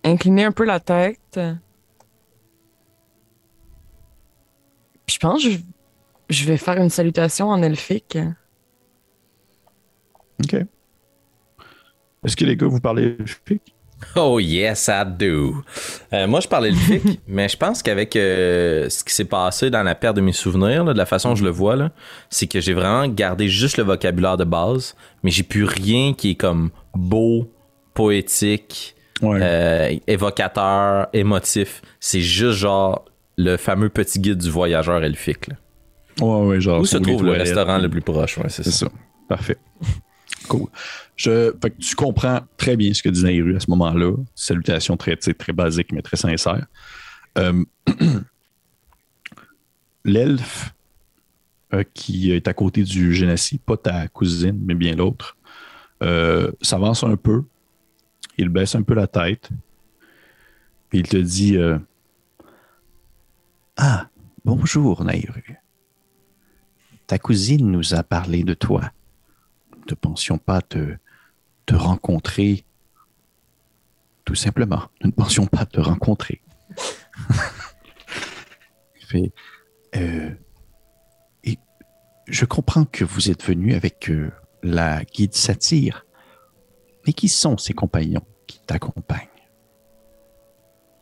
incliner un peu la tête. Puis je pense que je, je vais faire une salutation en elfique. OK. Est-ce que les gars, vous parlez elfique? [laughs] Oh yes, I do. Euh, moi, je parlais le fic, [laughs] mais je pense qu'avec euh, ce qui s'est passé dans la perte de mes souvenirs, là, de la façon dont je le vois, c'est que j'ai vraiment gardé juste le vocabulaire de base, mais j'ai plus rien qui est comme beau, poétique, Ouais. euh, évocateur, émotif. C'est juste genre le fameux petit guide du voyageur elfique. là. ouais, ouais, genre. Où se trouve le toilettes. restaurant le plus proche? Ouais, c'est C'est ça. ça. Parfait. Je, tu comprends très bien ce que dit Nairu à ce moment-là. Salutation très, très basique, mais très sincère. Euh, [clears throat] L'elfe euh, qui est à côté du Génessie, pas ta cousine, mais bien l'autre, euh, s'avance un peu. Il baisse un peu la tête. Puis il te dit Ah, bonjour, Nairu. Ta cousine nous a parlé de toi. Nous ne pensions pas te, te rencontrer. Tout simplement, nous ne pensions pas te rencontrer. [laughs] Fait, euh, et je comprends que vous êtes venu avec euh, la guide satire. Mais qui sont ces compagnons qui t'accompagnent?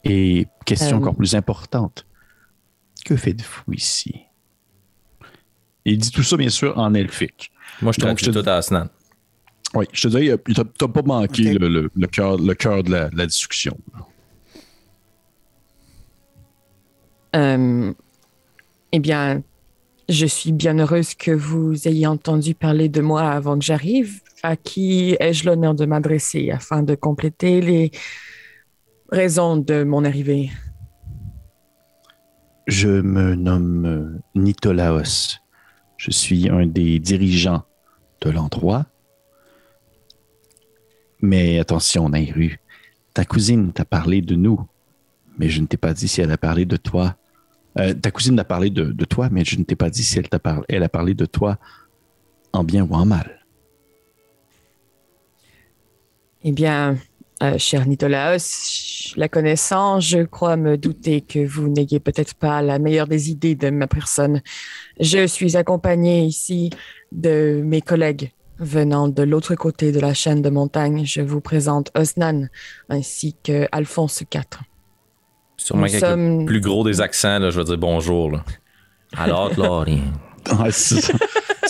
Et question Euh. encore plus importante, que faites-vous ici? Il dit tout ça, bien sûr, en elfique. Moi, je je te- tout à Asnan. Oui, je te dis, tu n'as pas manqué le, le, le cœur le cœur de la, de la discussion. Euh, eh bien, je suis bien heureuse que vous ayez entendu parler de moi avant que j'arrive. À qui ai-je l'honneur de m'adresser afin de compléter les raisons de mon arrivée? Je me nomme Nitolaos. Je suis un des dirigeants de l'endroit. Mais attention, Nairu, ta cousine t'a parlé de nous, mais je ne t'ai pas dit si elle a parlé de toi. Euh, ta cousine a parlé de, de toi, mais je ne t'ai pas dit si elle, t'a parlé, elle a parlé de toi en bien ou en mal. Eh bien, euh, cher Nitolaos, la connaissant, je crois me douter que vous n'ayez peut-être pas la meilleure des idées de ma personne. Je suis accompagnée ici de mes collègues venant de l'autre côté de la chaîne de montagne. Je vous présente Osnan ainsi que Alphonse IV. Sûrement Nous qu'avec sommes- le plus gros des accents, là, je vais dire bonjour. Là. Alors, Laurie, [laughs]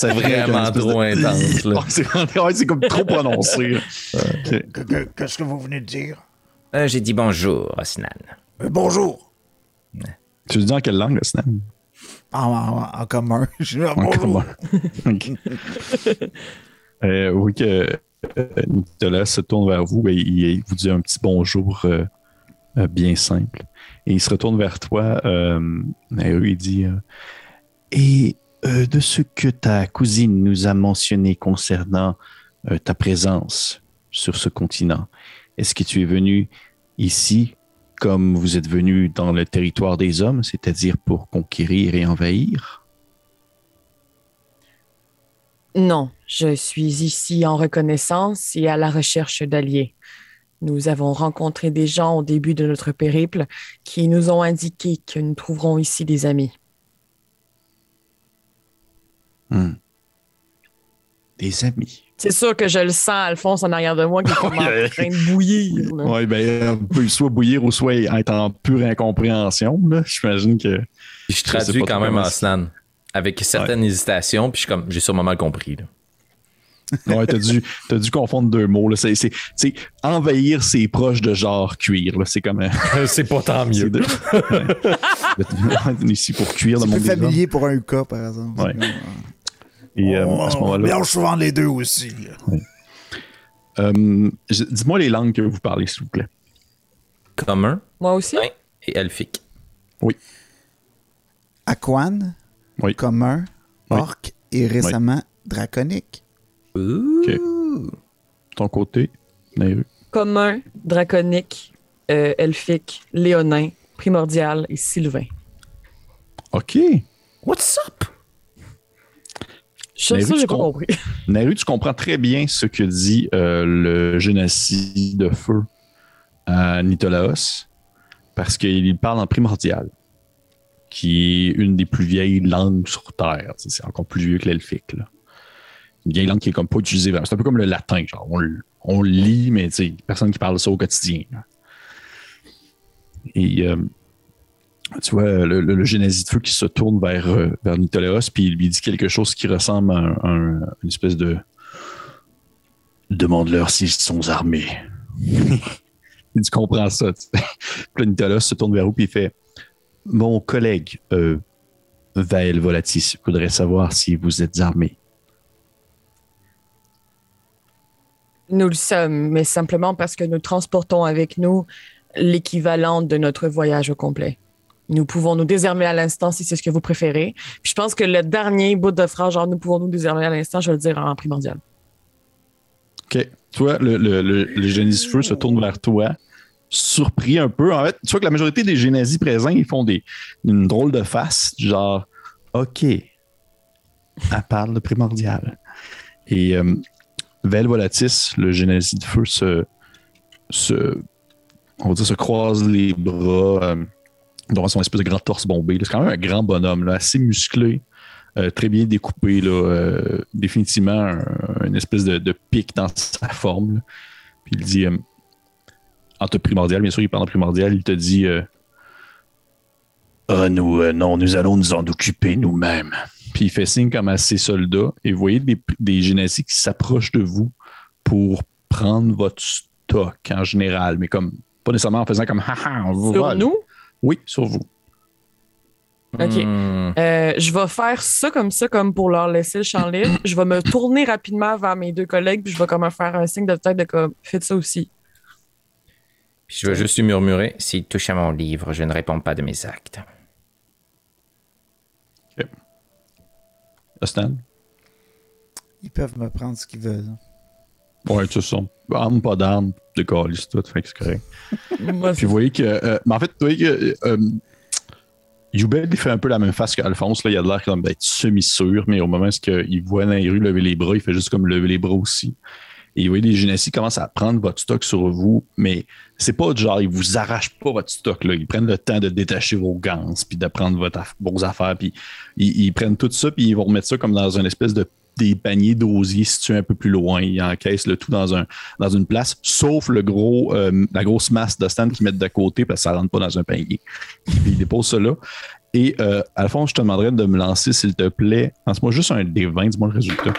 [laughs] c'est Vraiment trop intense. Là. C'est ouais, c'est comme trop prononcé. Ok. Que- que- Qu'est-ce que vous venez de dire? Euh, j'ai dit bonjour, Osnan. Euh, Bonjour. Tu le dis en quelle langue, le Snan? En, en- en commun. [laughs] Je dis, ah, En bonjour. commun. [laughs] Euh, oui, que Nicolas se tourne vers vous et il, vous dit un petit bonjour bien simple. Et il se retourne vers toi. Euh, Nairu, il dit euh, Et euh, de ce que ta cousine nous a mentionné concernant euh, ta présence sur ce continent, est-ce que tu es venu ici comme vous êtes venu dans le territoire des hommes, c'est-à-dire pour conquérir et envahir? Non, je suis ici en reconnaissance et à la recherche d'alliés. Nous avons rencontré des gens au début de notre périple qui nous ont indiqué que nous trouverons ici des amis. Hmm. Des amis. C'est sûr que je le sens, Alphonse, en arrière de moi, qui est comme [laughs] en train de bouillir. Oui, ben, on peut soit bouillir ou soit être en pure incompréhension. là. J'imagine que. Puis je traduis quand même en slan. Avec certaines hésitations, puis je suis comme, j'ai sûrement mal compris. là. [laughs] Ouais, t'as dû, t'as dû confondre deux mots. Là. C'est, c'est, c'est envahir, c'est proche de genre cuire. Là. C'est comme. euh, [laughs] c'est pas tant c'est de- Ouais. On est ici pour cuire C'est hommes. familier pour un UK, par exemple. Ouais. Et euh, On- à ce moment-là, mélange souvent les deux aussi. euh, je- dis-moi les langues que vous parlez, s'il vous plaît. Commun Moi aussi? Ouais. et elfique. Aquan, Oui. commun, Oui. orc et récemment draconique. Ok. Ton côté, Nairu. Commun, draconique, euh, elfique, léonin, primordial et sylvain. OK. What's up? Je ça, j'ai ce pas. [laughs] Nairu, tu comprends très bien ce que dit euh, le génocide de feu à Nitolaos parce qu'il parle en primordial, qui est une des plus vieilles langues sur Terre. Tu C'est encore plus vieux que l'elfique. Une vieille langue qui est comme pas utilisée. C'est un peu comme le latin. Genre, on, le- on lit, mais tu personne qui parle ça au quotidien. là. Et euh, tu vois, le, le, de feu qui se tourne vers, euh, vers puis il lui dit quelque chose qui ressemble à un- un- une espèce de. Demande-leur s'ils sont armés. [laughs] il dit, comprends ça. Puis là, Nitolaos se tourne vers vous, puis il fait Mon collègue, euh, Vael Volatis, voudrait savoir si vous êtes armés. Nous le sommes, mais simplement parce que nous transportons avec nous l'équivalent de notre voyage au complet. Nous pouvons nous désarmer à l'instant si c'est ce que vous préférez. Puis je pense que le dernier bout de phrase, genre nous pouvons nous désarmer à l'instant, je vais le dire en primordial. OK. Tu vois, le, le, le, le feu se tourne vers toi, surpris un peu. En fait, tu vois que la majorité des génésies présents, ils font des, une drôle de face, genre OK. Elle parle de primordial. Et euh, Vel Volatis, le génésie de feu, se, se, on va dire, se croise les bras euh, dans son espèce de grand torse bombé. C'est quand même un grand bonhomme, là, assez musclé. Euh, très bien découpé, là, euh, définitivement un- une espèce de, de pic dans sa forme. là. Puis il dit, euh, en te primordial, bien sûr, il parle en primordial, il te dit euh, Ah, nous, non, nous allons nous en occuper nous-mêmes. Puis il fait signe comme à ses soldats, et vous voyez des, des qui s'approchent de vous pour prendre votre stock en général, mais comme pas nécessairement en faisant comme [laughs] haha, on vous Sur vole. nous, Oui, sur vous. OK. Hmm. euh, je vais faire ça comme ça, comme pour leur laisser le champ libre. Je vais me tourner rapidement vers mes deux collègues, puis je vais comme faire un signe de tête de comme faites ça aussi. Puis je vais juste lui murmurer. S'il touche à mon livre, je ne réponds pas de mes actes. Stan? Ils peuvent me prendre ce qu'ils veulent. Ouais, tu sais, arme pas d'arme, décalisse tout, fait que c'est correct. [laughs] Puis vous voyez que. euh, mais en fait, vous voyez que. Euh, Youbel, il fait un peu la même face qu'Alphonse. Là, il a l'air comme d'être semi-sûr, mais au moment où il voit Nairu lever les bras, il fait juste comme lever les bras aussi. Et vous voyez, les génésies commencent à prendre votre stock sur vous, mais c'est pas du genre, ils vous arrachent pas votre stock. Là. Ils prennent le temps de détacher vos gants, puis de prendre votre aff- vos affaires, puis ils, ils prennent tout ça, puis ils vont remettre ça comme dans une espèce de des paniers d'osier situés un peu plus loin. Ils encaissent le tout dans un dans une place, sauf le gros, euh, la grosse masse de stand qu'ils mettent de côté parce que ça rentre pas dans un panier. Puis ils déposent là. Et euh, Alphonse, je te demanderais de me lancer, s'il te plaît. Lance-moi juste un des 20, dis-moi le résultat.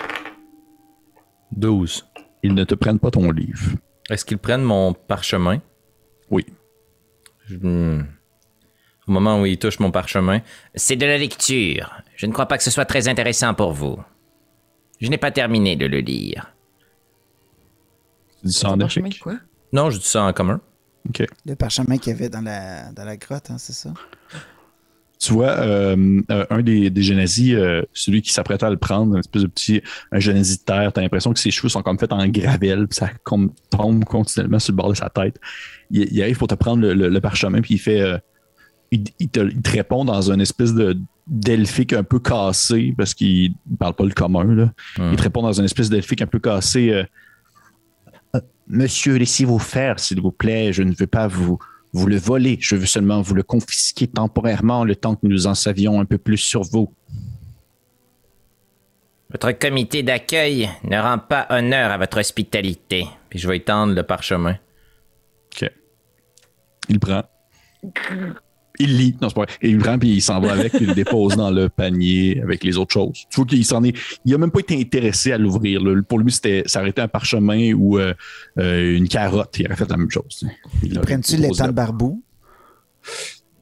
12. Ils ne te prennent pas ton livre. Est-ce qu'ils prennent mon parchemin? Oui. Hmm. Au moment où ils touchent mon parchemin, C'est de la lecture. Je ne crois pas que ce soit très intéressant pour vous. Je n'ai pas terminé de le lire. Tu dis ça en quoi? Non, je dis ça en commun. OK. Le parchemin qu'il y avait dans la, dans la grotte, hein, c'est ça? Tu vois, euh, euh, un des, des génésies, euh, celui qui s'apprêtait à le prendre, une espèce de petit un génésie de terre, t'as l'impression que ses cheveux sont comme faits en gravelle, puis ça comme, tombe continuellement sur le bord de sa tête. Il, il arrive pour te prendre le, le- le parchemin, puis il fait. euh, il, il te, il te répond dans une espèce de d'elfique un peu cassé, parce qu'il ne parle pas le commun. Là. Il te répond dans une espèce d'elfique un peu cassé. euh, Euh, Monsieur, laissez-vous faire, s'il vous plaît. Je ne veux pas vous, vous le voler. Je veux seulement vous le confisquer temporairement le temps que nous en savions un peu plus sur vous. Votre comité d'accueil ne rend pas honneur à votre hospitalité. Puis je vais y tendre le parchemin. OK. Il prend. Il lit. Non, c'est pas vrai. Et il le prend, puis il s'en va avec, puis il le dépose dans le panier avec les autres choses. Tu vois qu'il s'en est. Il a même pas été intéressé à l'ouvrir. Pour lui, c'était ça aurait été un parchemin ou euh, euh, une carotte. Il aurait fait la même chose. Prends-tu l'étang de barbou?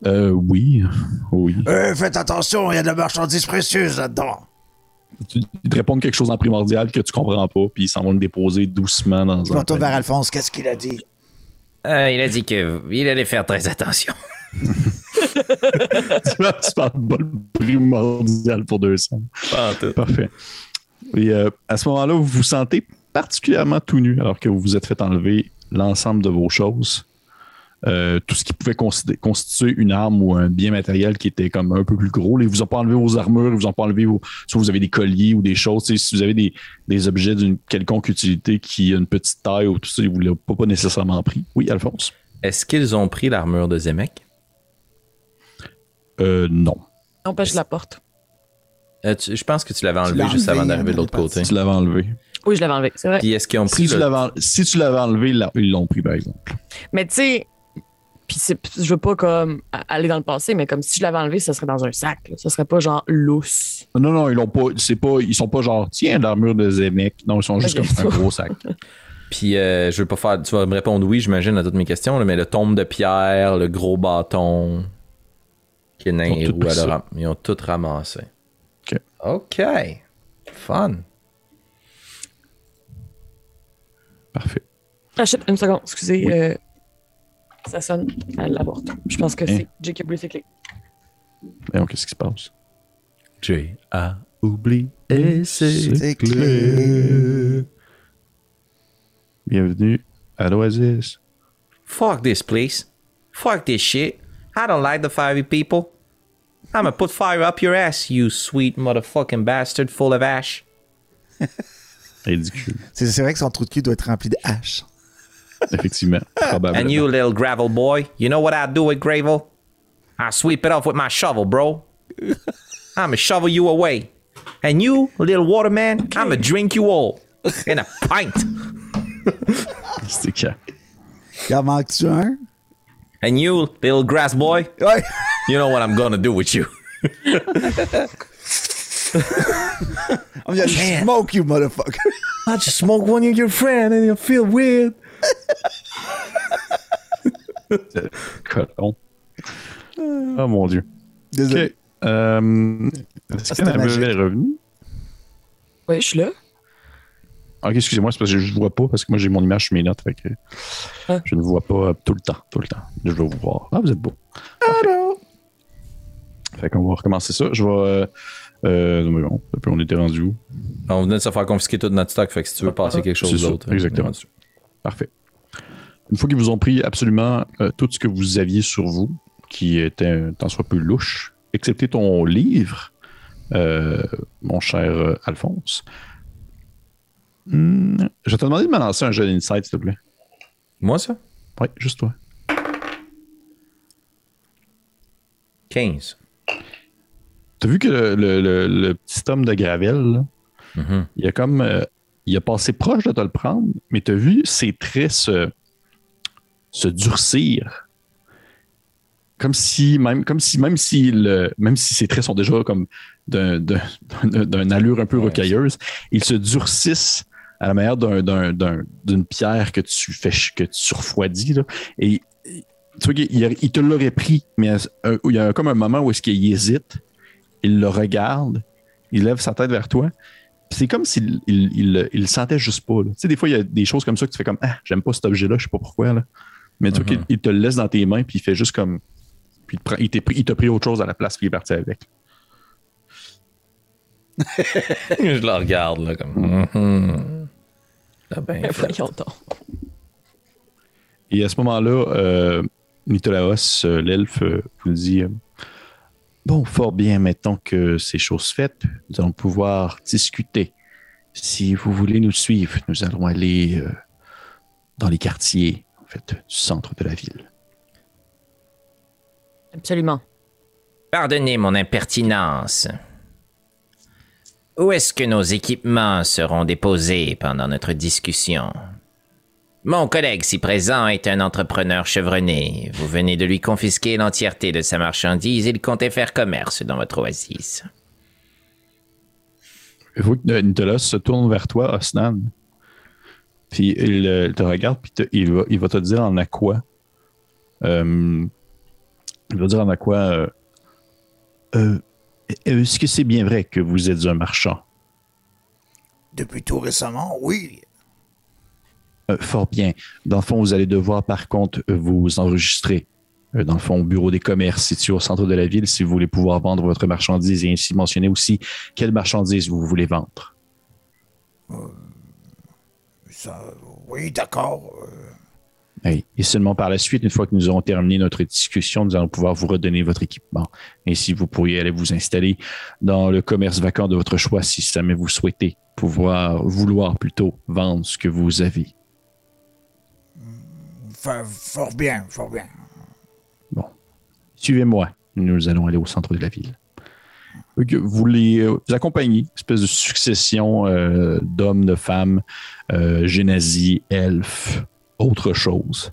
Euh, oui. Oui. Euh, faites attention, il y a de la marchandise précieuse là-dedans. Tu- Il te répond quelque chose en primordial que tu comprends pas, puis ils s'en vont le déposer doucement dans Je un. retourne vers. Alphonse. Qu'est-ce qu'il a dit? Euh, il a dit que il allait faire très attention. [laughs] [laughs] tu parles pas le primordial pour 200. Pas en tout. Parfait. Et euh, à ce moment-là, vous vous sentez particulièrement tout nu alors que vous vous êtes fait enlever l'ensemble de vos choses. Euh, tout ce qui pouvait constituer une arme ou un bien matériel qui était comme un peu plus gros. Là, Ils vous ont pas enlevé vos armures, ils vous ont pas enlevé vos. Soit vous avez des colliers ou des choses. Si vous avez des, des objets d'une quelconque utilité qui a une petite taille ou tout ça, ils vous l'ont pas, pas nécessairement pris. Oui, Alphonse? Est-ce qu'ils ont pris l'armure de Zemek? Euh, non. Empêche la porte. Euh, tu- je pense que tu l'avais enlevé l'as juste enlevé, avant d'arriver de hein, l'autre on est côté. Tu l'avais enlevé. Oui, je l'avais enlevé, c'est vrai. Puis est-ce qu'ils ont pris Si tu, le... l'avais en- si tu l'avais enlevé, là, ils l'ont pris, par exemple. Mais tu sais, puis c'est- je veux pas comme a- aller dans le passé, mais comme si je l'avais enlevé, ça serait dans un sac. là. Ça serait pas genre lousse. Non, non, ils l'ont pas. C'est pas. Ils sont pas genre tiens l'armure de Zemek. Non, ils sont juste Ok. comme un gros sac. [laughs] Puis euh, je veux pas faire... Tu vas me répondre oui, j'imagine, à toutes mes questions, là, mais le tombe de pierre, le gros bâton, qui est Ils ram- Ils ont tout ramassé. OK. OK. Fun. Parfait. Achète une seconde, excusez. Oui. euh, ça sonne à la porte. Je pense que Hein? c'est Jake qui a oublié ses clés. Voyons, qu'est-ce qui se passe? J a oublié C'est C'est clair. Bienvenue à l'Oasis. Fuck this place. Fuck this shit. I don't like the fiery people. I'ma put fire up your ass, you sweet motherfucking bastard full of ash. [laughs] Ridicule. C'est c'est vrai que son trou de cul doit être rempli de. Effectivement. [laughs] Probablement. And you little gravel boy, you know what I do with gravel? I sweep it off with my shovel, bro. I'ma shovel you away. And you, little waterman, I'ma drink you all in a pint. [laughs] C'est clair. Il en manque-tu un? And you, little grass boy, Ouais. you know what I'm gonna do with you. I'm gonna smoke you, motherfucker. I just smoke one of your friend and you feel weird. Colon. Oh mon Dieu. Désolé. OK. Euh, Est-ce qu'il y en c'était avait magique. est revenu? Oui, je suis là. Ok, excusez-moi, c'est parce que je ne vois pas, parce que moi j'ai mon image sur mes notes. Fait que Ah. Je ne vois pas euh, tout le temps, tout le temps. Je vais vous voir. Ah, vous êtes beau. Fait qu'on va recommencer ça. Je vais. Euh, euh, non, mais bon, on était rendu où? On venait de se faire confisquer tout notre stock, fait que si tu veux passer quelque chose d'autre. exactement. Parfait. Une fois qu'ils vous ont pris absolument euh, tout ce que vous aviez sur vous, qui était un tant soit peu louche, excepté ton livre, euh, mon cher Alphonse, je vais te demander de me lancer un jeu d'insight, s'il te plaît. Moi, ça? Oui, juste toi. 15. T'as vu que le, le- le- le petit homme de Gravel, là, Mhm. il a comme. euh, il a passé proche de te le prendre, mais t'as vu ses traits se, se durcir. Comme si, même, comme si, même si, le, même si ses traits sont déjà comme d'un, d'un, d'un- d'une allure un peu Ouais, rocailleuse, ils se durcissent à la manière d'un, d'un- d'un- d'une pierre que tu fais, que tu refroidis. Là. Et tu vois il, il te l'aurait pris, mais il y a comme un moment où est-ce qu'il hésite, il le regarde, il lève sa tête vers toi, c'est comme s'il il, il, il le sentait juste pas. là. Tu sais, des fois, il y a des choses comme ça que tu fais comme Ah, j'aime pas cet objet-là, je sais pas pourquoi. Là. Mais tu vois qu'il- il te le laisse dans tes mains, puis il fait juste comme. Puis il te prend- il t'a pris, autre chose à la place, puis il est parti avec. [laughs] je le regarde, là, comme. Mhm. Ah ben. Voyons donc. Et à ce moment-là, euh, Nitolaos, euh, l'elfe, euh, vous dit euh, Bon, fort bien, maintenant que ces choses faites, nous allons pouvoir discuter. Si vous voulez nous suivre, nous allons aller euh, dans les quartiers, en fait, du centre de la ville. Absolument. Pardonnez mon impertinence. Où est-ce que nos équipements seront déposés pendant notre discussion? Mon collègue si présent est un entrepreneur chevronné. Vous venez de lui confisquer l'entièreté de sa marchandise il comptait faire commerce dans votre oasis. Vous voyez que Nitolos se tourne vers toi, Osnan. Puis il euh, te regarde, puis il, va, il te dire en aqua. Euh, il va dire en aqua. Euh, euh, Est-ce que c'est bien vrai que vous êtes un marchand? Depuis tout récemment, oui. Euh, fort bien. Dans le fond, vous allez devoir, par contre, euh, vous enregistrer. euh, dans le fond, au bureau des commerces situé au centre de la ville si vous voulez pouvoir vendre votre marchandise et ainsi mentionner aussi quelle marchandise vous voulez vendre. Ça, oui, d'accord. Oui. Et seulement par la suite, une fois que nous aurons terminé notre discussion, nous allons pouvoir vous redonner votre équipement. Ainsi, vous pourriez aller vous installer dans le commerce vacant de votre choix si jamais vous souhaitez pouvoir, vouloir plutôt vendre ce que vous avez. fort bien, fort bien. Bon. Suivez-moi. Nous allons aller au centre de la ville. Vous les euh, vous accompagnez, espèce de succession euh, d'hommes, de femmes, euh, génazis, elfes, autre chose.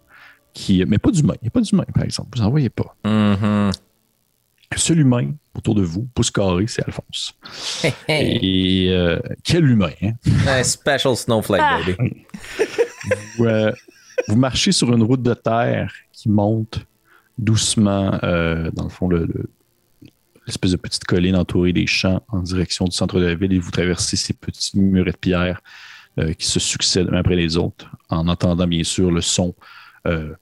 Qui, mais pas d'humains. Il n'y a pas par exemple. Vous n'en voyez pas. Mhm. seul humain autour de vous, pouce carré, c'est Alphonse. Hey, [laughs] Et euh, quel humain, hein? Un special snowflake, baby. Vous, euh, vous marchez sur une route de terre qui monte doucement, euh, dans le fond, le- le- l'espèce de petite colline entourée des champs en direction du centre de la ville et vous traversez ces petits murets de pierre euh, qui se succèdent un après les autres en entendant bien sûr le son euh,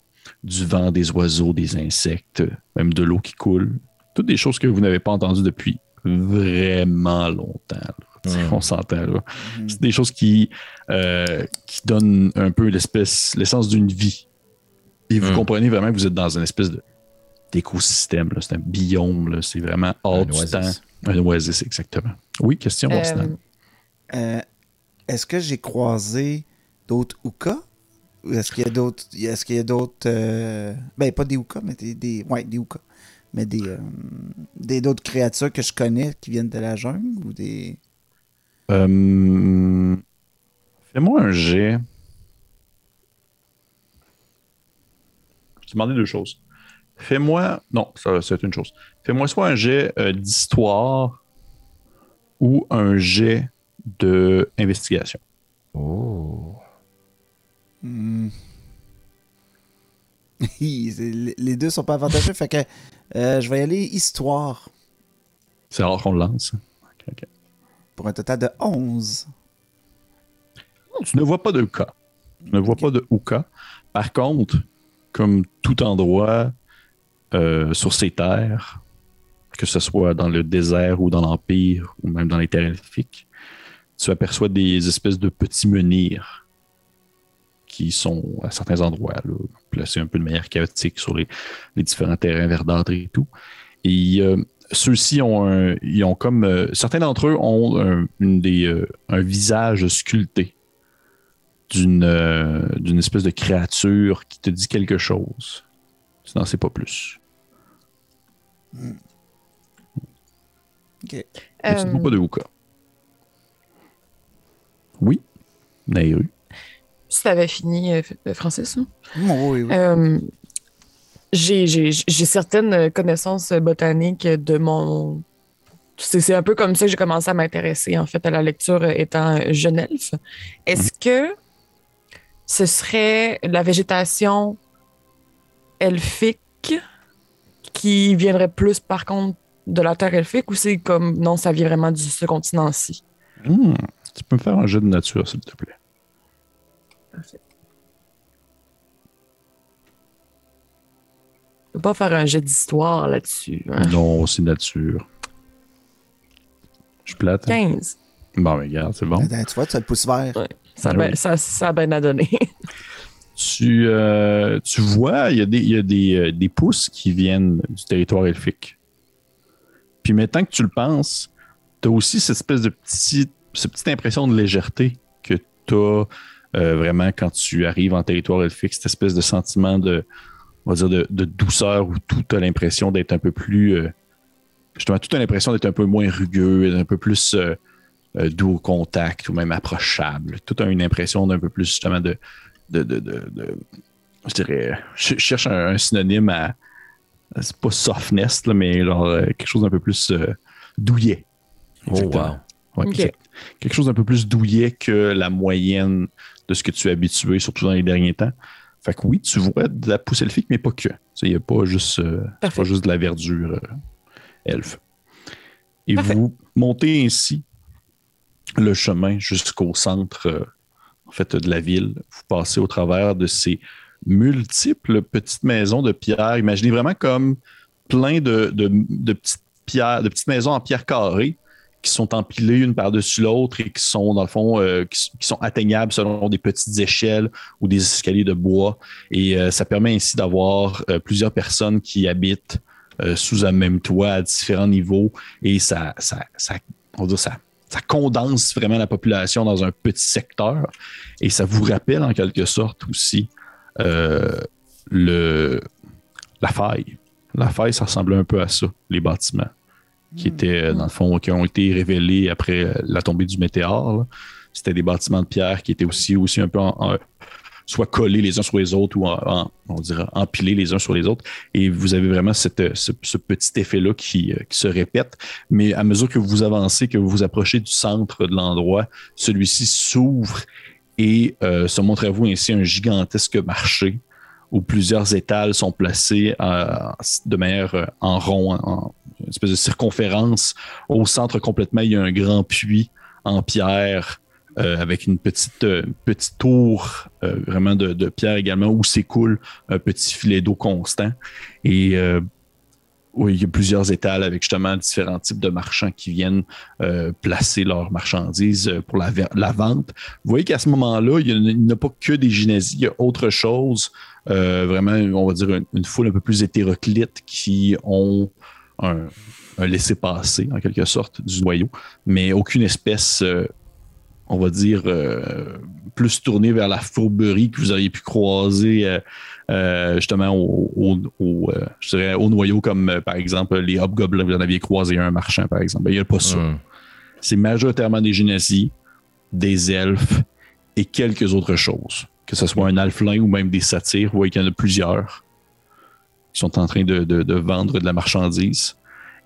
du vent, des oiseaux, des insectes, même de l'eau qui coule. Toutes des choses que vous n'avez pas entendues depuis vraiment longtemps. là. [laughs] On s'entend là. C'est des choses qui, euh, qui donnent un peu l'espèce, l'essence d'une vie. Et vous Mm. comprenez vraiment que vous êtes dans une espèce de d'écosystème. là. C'est un biome. là. C'est vraiment hors Un du oasis. temps. Un oasis, exactement. Oui, question, Euh. Euh, est-ce que j'ai croisé d'autres Oukas? Ou est-ce qu'il y a d'autres. Est-ce qu'il y a d'autres. euh, Ben, pas des Oukas, mais des. des ouais, des Oukas. Mais des. euh, des d'autres créatures que je connais qui viennent de la jungle ou des. Euh, Fais-moi un jet. Je t'ai demandé deux choses. Fais-moi. Non, ça, c'est une chose. Fais-moi soit un jet euh, d'histoire ou un jet de investigation. Oh. Hmm. [laughs] Les deux sont pas avantageux, fait que euh, je vais y aller histoire C'est rare qu'on le lance. Ok. pour un total de 11. Tu ne vois pas de cas. Tu ne vois pas de Ouka. Par contre, comme tout endroit euh, sur ces terres, que ce soit dans le désert ou dans l'Empire ou même dans les terres elfiques, tu aperçois des espèces de petits menhirs qui sont à certains endroits là, placés un peu de manière chaotique sur les, les différents terrains verdâtres et tout. Et euh, ceux-ci ont un, ils ont comme euh, certains d'entre eux ont un, une des, euh, un visage sculpté d'une euh, d'une espèce de créature qui te dit quelque chose. Tu n'en sais pas plus. Ok. Mais tu ne vois Euh, pas de Wooka. Oui, Nairu. si t'avais fini, euh, F- Francis. hein? Oh, oui, oui. Euh, j'ai j'ai- j'ai certaines connaissances botaniques de mon. C'est c'est un peu comme ça que j'ai commencé à m'intéresser, en fait, à la lecture euh, étant jeune elfe. Est-ce que ce serait la végétation elfique qui viendrait plus, par contre, de la terre elfique ou c'est comme non, ça vient vraiment du ce continent-ci? Hmm. Tu peux me faire un jeu de nature, s'il te plaît? Je peux pas faire un jet d'histoire là-dessus. hein? Non, c'est nature. Je suis plate. hein? 15. Bon, mais regarde, c'est bon. Attends, tu vois, tu as le pouce vert. Ouais. Ça, a Ah ben- oui. ça, ça a bien à donner. [laughs] Tu, euh, tu vois, il y a, des, il y a des, euh, des pousses qui viennent du territoire elfique. Puis maintenant que tu le penses, tu as aussi cette espèce de petit, cette petite impression de légèreté que tu as vraiment quand tu arrives en territoire elfique, cette espèce de sentiment de, on va dire, de, de douceur où tout a l'impression d'être un peu plus. euh, justement, tout a l'impression d'être un peu moins rugueux, un peu plus euh, euh, doux au contact ou même approchable. Tout a une impression d'un peu plus justement de, de, de, de- de- je dirais, je, cherche un, un synonyme à, c'est pas softness, là, mais genre, euh, quelque chose d'un peu plus euh, douillet. Oh, wow. Ouais. Quelque chose d'un peu plus douillet que la moyenne de ce que tu es habitué, surtout dans les derniers temps. Fait que oui, tu vois de la pousse elfique, mais pas que. Il n'y a pas juste, euh, pas juste de la verdure euh, elfe. Et Parfait. vous montez ainsi le chemin jusqu'au centre euh, en fait, de la ville. Vous passez au travers de ces multiples petites maisons de pierre. Imaginez vraiment comme plein de, de- de petites pierres, de petites maisons en pierre carrée qui sont empilées une par-dessus l'autre et qui sont, dans le fond, euh, qui, sont atteignables selon des petites échelles ou des escaliers de bois. Et euh, ça permet ainsi d'avoir euh, plusieurs personnes qui habitent sous un même toit à différents niveaux. Et ça, ça, ça, on ça, condense vraiment la population dans un petit secteur. Et ça vous rappelle en quelque sorte aussi le, la faille. La faille, ça ressemblait un peu à ça, les bâtiments qui étaient, euh, dans le fond, qui ont été révélés après euh, la tombée du météore. C'était des bâtiments de pierre qui étaient aussi, aussi un peu en- en- soit collés les uns sur les autres ou en- on dirait empilés les uns sur les autres. Et vous avez vraiment cette- ce, ce petit effet-là qui, euh, qui se répète. Mais à mesure que vous avancez, que vous vous approchez du centre de l'endroit, celui-ci s'ouvre et euh, se montre à vous ainsi un gigantesque marché où plusieurs étals sont placés euh, de manière euh, en rond, en, une espèce de circonférence. Au centre complètement, il y a un grand puits en pierre euh, avec une petite, tour vraiment de, de pierre également où s'écoule un petit filet d'eau constant. Et oui, il y a plusieurs étals avec justement différents types de marchands qui viennent euh, placer leurs marchandises euh, pour la, vente. Vous voyez qu'à ce moment-là, il n'y a, pas que des gymnasies, il y a autre chose. Euh, vraiment, on va dire une, foule un peu plus hétéroclite qui ont un, un laisser-passer, en quelque sorte, du noyau, mais aucune espèce, on va dire, euh, plus tournée vers la fourberie que vous auriez pu croiser euh, euh, justement au, au- au, je dirais, au noyau, comme par exemple les hobgoblins, vous en aviez croisé un marchand, par exemple. Ben, Il n'y a pas ça. Hmm. C'est majoritairement des génasies, des elfes et quelques autres choses. Que ce soit un alflin ou même des satyres, vous voyez qu'il y en a plusieurs qui sont en train de, de- de vendre de la marchandise.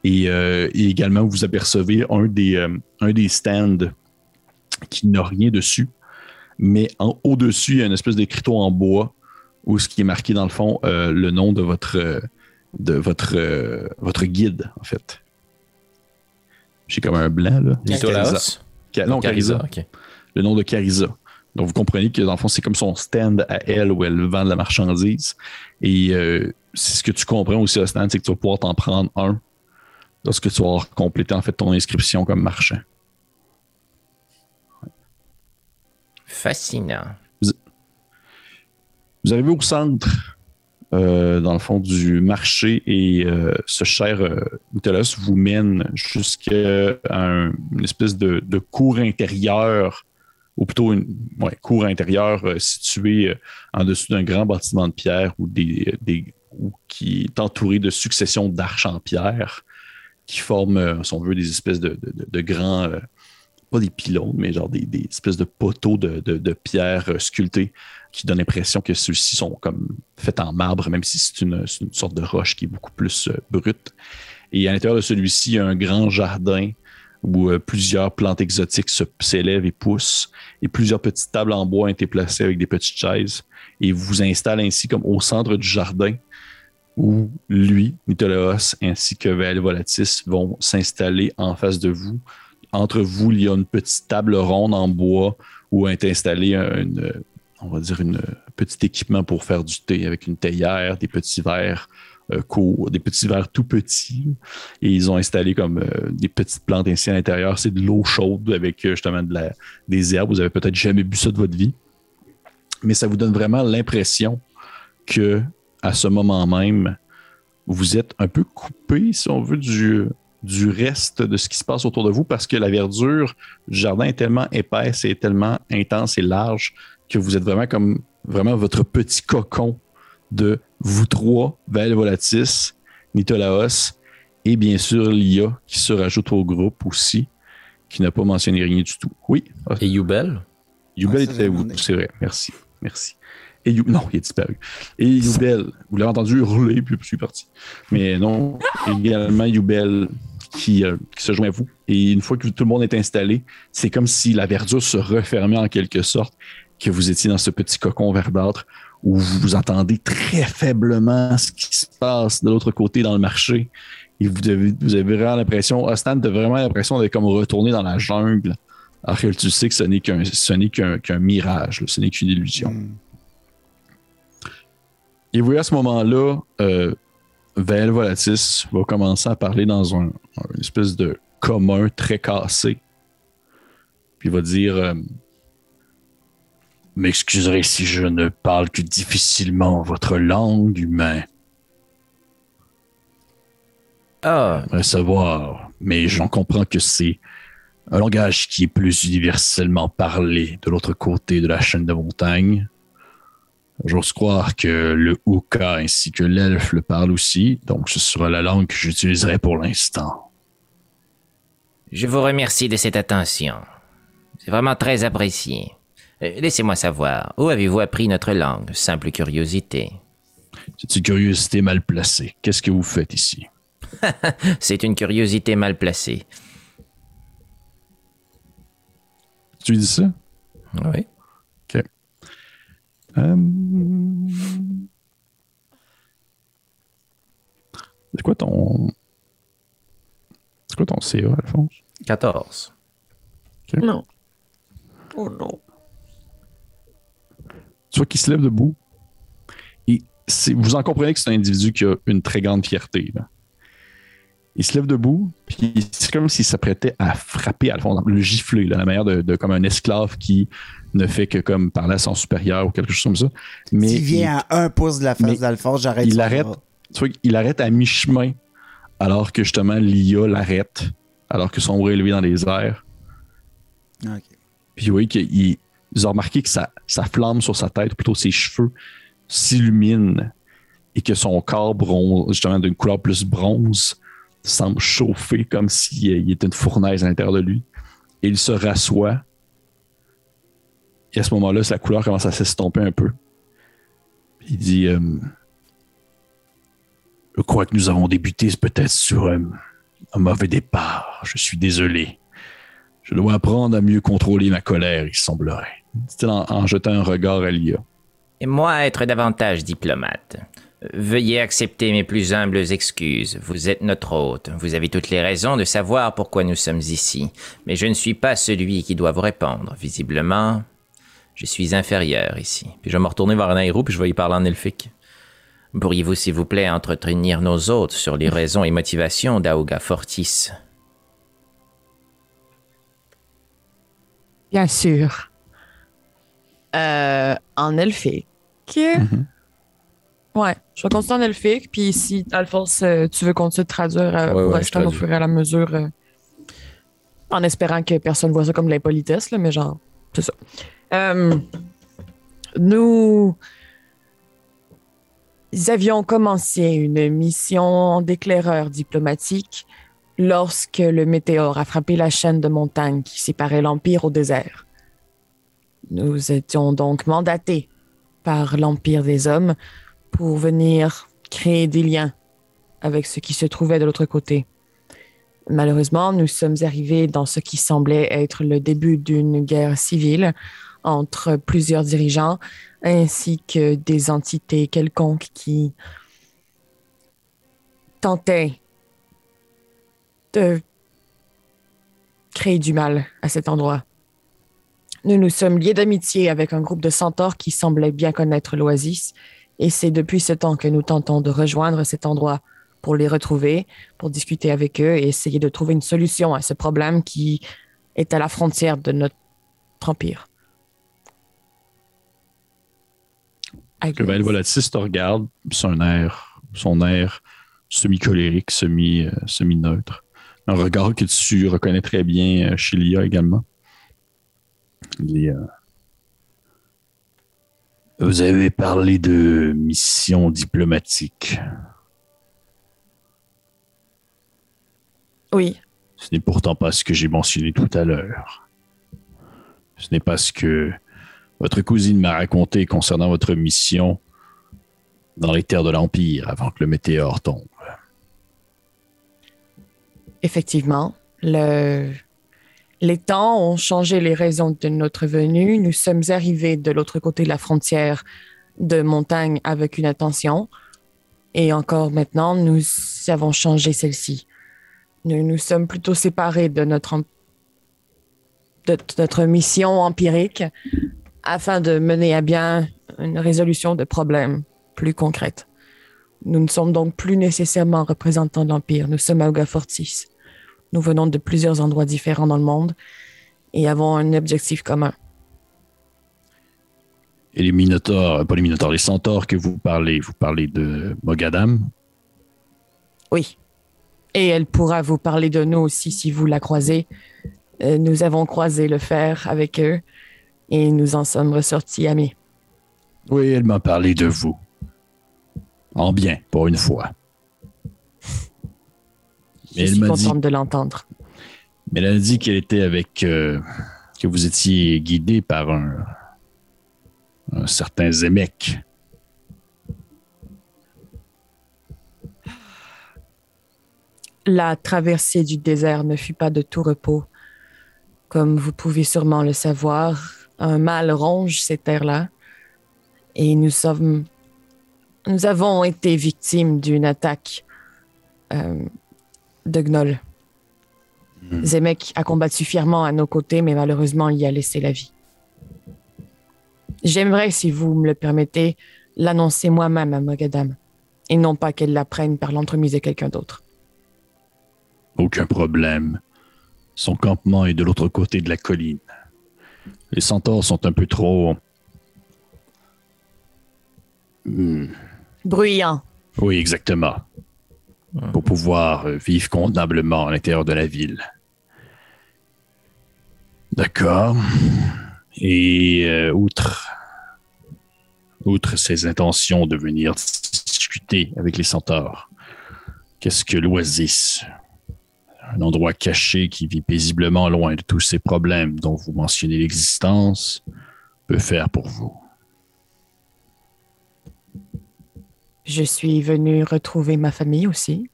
Et, et également, vous apercevez un des, un des stands qui n'a rien dessus, mais en au-dessus, il y a une espèce d'écriteau en bois où ce qui est marqué dans le fond euh, le nom de votre, euh, de votre, euh, votre guide, en fait. J'ai comme un blanc, là. Non, Carisa le nom de Carisa. Donc, vous comprenez que dans le fond, c'est comme son stand à elle où elle vend de la marchandise. Et euh, c'est ce que tu comprends aussi au stand, c'est que tu vas pouvoir t'en prendre un lorsque tu vas avoir complété en fait ton inscription comme marchand. Fascinant. Vous arrivez au centre, euh, dans le fond, du marché et euh, ce cher euh, vous mène jusqu'à un- une espèce de, de cour intérieure, ou plutôt une cour intérieure euh, située en dessous d'un grand bâtiment de pierre ou des, qui est entouré de successions d'arches en pierre qui forment, si on veut, des espèces de, grands, pas des pylônes, mais genre des, espèces de poteaux de, de, pierre euh, sculptés qui donnent l'impression que ceux-ci sont comme faits en marbre, même si c'est une, sorte de roche qui est beaucoup plus euh, brute. Et à l'intérieur de celui-ci, il y a un grand jardin où euh, plusieurs plantes exotiques s'élèvent et poussent, et plusieurs petites tables en bois ont été placées avec des petites chaises. Et vous installez ainsi comme au centre du jardin, où lui, Mytholaos, ainsi que Val Volatis vont s'installer en face de vous, entre vous, il y a une petite table ronde en bois où est installé un- on va dire, une petit équipement pour faire du thé avec une théière, des petits verres euh, courts, des petits verres tout petits. Et ils ont installé comme euh, des petites plantes ainsi à l'intérieur. C'est de l'eau chaude avec euh, justement de la, des herbes. Vous avez peut-être jamais bu ça de votre vie. Mais ça vous donne vraiment l'impression que à ce moment même, vous êtes un peu coupé, si on veut, du, du reste de ce qui se passe autour de vous parce que la verdure du jardin est tellement épaisse et tellement intense et large que vous êtes vraiment comme vraiment votre petit cocon de vous trois, Val Volatis, Nitolaos et bien sûr Lia qui se rajoute au groupe aussi, qui n'a pas mentionné rien du tout. Oui, Et Youbel? Youbel Ah, était où? C'est vrai, merci. Merci. Et You- non, il a disparu. Et Youbel, vous l'avez entendu hurler, puis je suis parti. Mais non, également Youbel qui, euh, qui se joint à vous. Et une fois que tout le monde est installé, c'est comme si la verdure se refermait en quelque sorte, que vous étiez dans ce petit cocon verdâtre où vous entendez très faiblement ce qui se passe de l'autre côté dans le marché. Et vous avez, vous avez vraiment l'impression, Ostan, tu as vraiment l'impression d'être comme retourné dans la jungle. Alors que tu sais que ce n'est qu'un, mirage, là. ce n'est qu'une illusion. Hmm. Et vous voyez à ce moment-là, euh, Vel Volatis va commencer à parler dans un, une espèce de commun très cassé. Puis il va dire euh, M'excuserez si je ne parle que difficilement votre langue, humain. Ah, J'aimerais savoir, mais j'en comprends que c'est un langage qui est plus universellement parlé de l'autre côté de la chaîne de montagne. J'ose croire que le Houka ainsi que l'elfe le parlent aussi, donc ce sera la langue que j'utiliserai pour l'instant. Je vous remercie de cette attention. C'est vraiment très apprécié. Euh, Laissez-moi savoir, où avez-vous appris notre langue Simple curiosité? C'est une curiosité mal placée. Qu'est-ce que vous faites ici? [laughs] C'est une curiosité mal placée. Tu dis ça? Oui. Euh, C'est quoi ton. Quoi ton CA, Alphonse? 14. Non. Oh non. tu vois qu'il se lève debout. Et vous en comprenez que c'est un individu qui a une très grande fierté. là. Il se lève debout, puis c'est comme s'il s'apprêtait à frapper Alphonse, le gifler, là, la manière de, de- comme un esclave qui ne fait que comme parler à son supérieur ou quelque chose comme ça. Mais S'il vient à un pouce de la face d'Alphonse, j'arrête il arrête. bras. tu vois, il arrête à mi-chemin, alors que justement l'IA l'arrête, alors que son bras est élevé dans les airs. Puis vous voyez qu'il il- vous avez remarqué que sa, sa flamme sur sa tête, ou plutôt ses cheveux, s'illumine et que son corps bronze, justement d'une couleur plus bronze, semble chauffer comme s'il il était une fournaise à l'intérieur de lui. Et il se rassoit. Et à ce moment-là, la couleur commence à s'estomper un peu. Il dit euh, Je crois que nous avons débuté peut-être sur un, mauvais départ. Je suis désolé. Je dois apprendre à mieux contrôler ma colère, il semblerait. Dit-il en, en jetant un regard à Lia. Et moi être davantage diplomate. Veuillez accepter mes plus humbles excuses. Vous êtes notre hôte. Vous avez toutes les raisons de savoir pourquoi nous sommes ici. Mais je ne suis pas celui qui doit vous répondre. Visiblement, je suis inférieur ici. Puis je vais me retourner vers Nairo, puis je vais y parler en elfique. Pourriez-vous, s'il vous plaît, entretenir nos hôtes sur les raisons et motivations d'Aoga Fortis? Bien sûr. Euh, en elfique. Ouais, je vais continuer en elfique. Puis si, Alphonse, euh, tu veux continuer de traduire euh, Ouais, pour ouais, je au fur et à la mesure, euh, en espérant que personne voit ça comme de l'impolitesse, là, mais genre, c'est ça. Euh, nous avions commencé une mission d'éclaireur diplomatique lorsque le météore a frappé la chaîne de montagnes qui séparait l'Empire au désert. Nous étions donc mandatés par l'Empire des Hommes pour venir créer des liens avec ce qui se trouvait de l'autre côté. Malheureusement, nous sommes arrivés dans ce qui semblait être le début d'une guerre civile entre plusieurs dirigeants ainsi que des entités quelconques qui tentaient de créé du mal à cet endroit. Nous nous sommes liés d'amitié avec un groupe de centaures qui semblait bien connaître l'oasis, et c'est depuis ce temps que nous tentons de rejoindre cet endroit pour les retrouver, pour discuter avec eux et essayer de trouver une solution à ce problème qui est à la frontière de notre empire. Que Val Volatis te regarde, son air, son air semi-colérique, semi, euh, semi-neutre. Un regard que tu reconnais très bien euh, chez Lia également. Il est, euh, Vous avez parlé de mission diplomatique. Oui, Ce n'est pourtant pas ce que j'ai mentionné tout à l'heure. Ce n'est pas ce que votre cousine m'a raconté concernant votre mission dans les terres de l'Empire avant que le météore tombe. effectivement, le... les temps ont changé les raisons de notre venue. Nous sommes arrivés de l'autre côté de la frontière de montagne avec une intention. Et encore maintenant, nous avons changé celle-ci. Nous nous sommes plutôt séparés de notre, de notre mission empirique afin de mener à bien une résolution de problèmes plus concrète. Nous ne sommes donc plus nécessairement représentants de l'Empire. Nous sommes Auga Fortis. Nous venons de plusieurs endroits différents dans le monde et avons un objectif commun. Et les Minotaures, pas les Minotaures, les Centaures que vous parlez, vous parlez de Mogadam? Oui. Et elle pourra vous parler de nous aussi si vous la croisez. Euh, nous avons croisé le fer avec eux et nous en sommes ressortis amis. Oui, elle m'a parlé de vous. En bien, pour une fois. [laughs] Je elle suis dit, contente de l'entendre. mais elle a dit qu'elle était avec, euh, que vous étiez guidé par un, un certain Zemek. La traversée du désert ne fut pas de tout repos. Comme vous pouvez sûrement le savoir, un mal ronge ces terres-là. Et nous sommes. Nous avons été victimes d'une attaque euh, de Gnoll. Zemek a combattu fièrement à nos côtés, mais malheureusement, il y a laissé la vie. J'aimerais, si vous me le permettez, l'annoncer moi-même à Mogadam, et non pas qu'elle l'apprenne par l'entremise de quelqu'un d'autre. Aucun problème. Son campement est de l'autre côté de la colline. Les centaures sont un peu trop. Hmm, Bruyant. Oui, exactement. Pour pouvoir vivre convenablement à l'intérieur de la ville. D'accord. Et euh, outre, outre ses intentions de venir discuter avec les centaures, qu'est-ce que l'oasis, un endroit caché qui vit paisiblement loin de tous ces problèmes dont vous mentionnez l'existence, peut faire pour vous? Je suis venue retrouver ma famille aussi,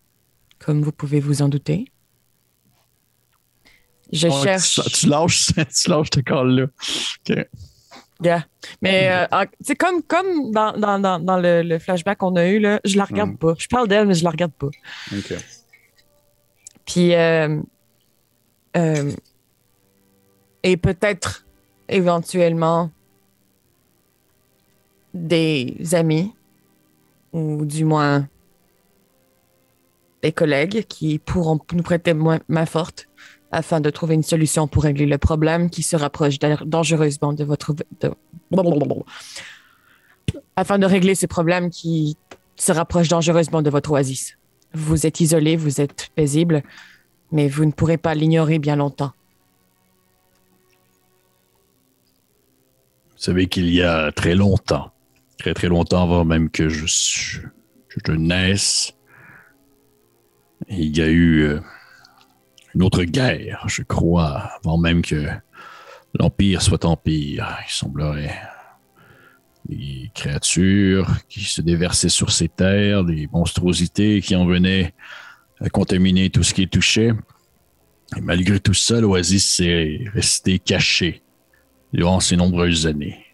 comme vous pouvez vous en douter. Je Oh, cherche. Tu, tu lâches, [laughs] tu lâches ce call-là. OK. Yeah. Mais euh, ah, c'est comme, comme dans, dans, dans, dans le, le flashback qu'on a eu, là, je la regarde Mm. pas. Je parle d'elle, mais je la regarde pas. OK. Puis, euh, euh, et peut-être éventuellement des amis, ou du moins des collègues qui pourront nous prêter main forte afin de trouver une solution pour régler le problème qui se rapproche da- dangereusement de votre... afin de régler ce problème qui se rapproche dangereusement de votre oasis. Vous êtes isolé, vous êtes paisible, mais vous ne pourrez pas l'ignorer bien longtemps. Vous savez qu'il y a très longtemps, très très longtemps avant même que je, je naisse, il y a eu euh, une autre guerre, je crois, avant même que l'Empire soit Empire. Il semblerait des créatures qui se déversaient sur ces terres, des monstruosités qui en venaient à contaminer tout ce qui touchait. Et malgré tout ça, l'oasis est resté caché durant ces nombreuses années.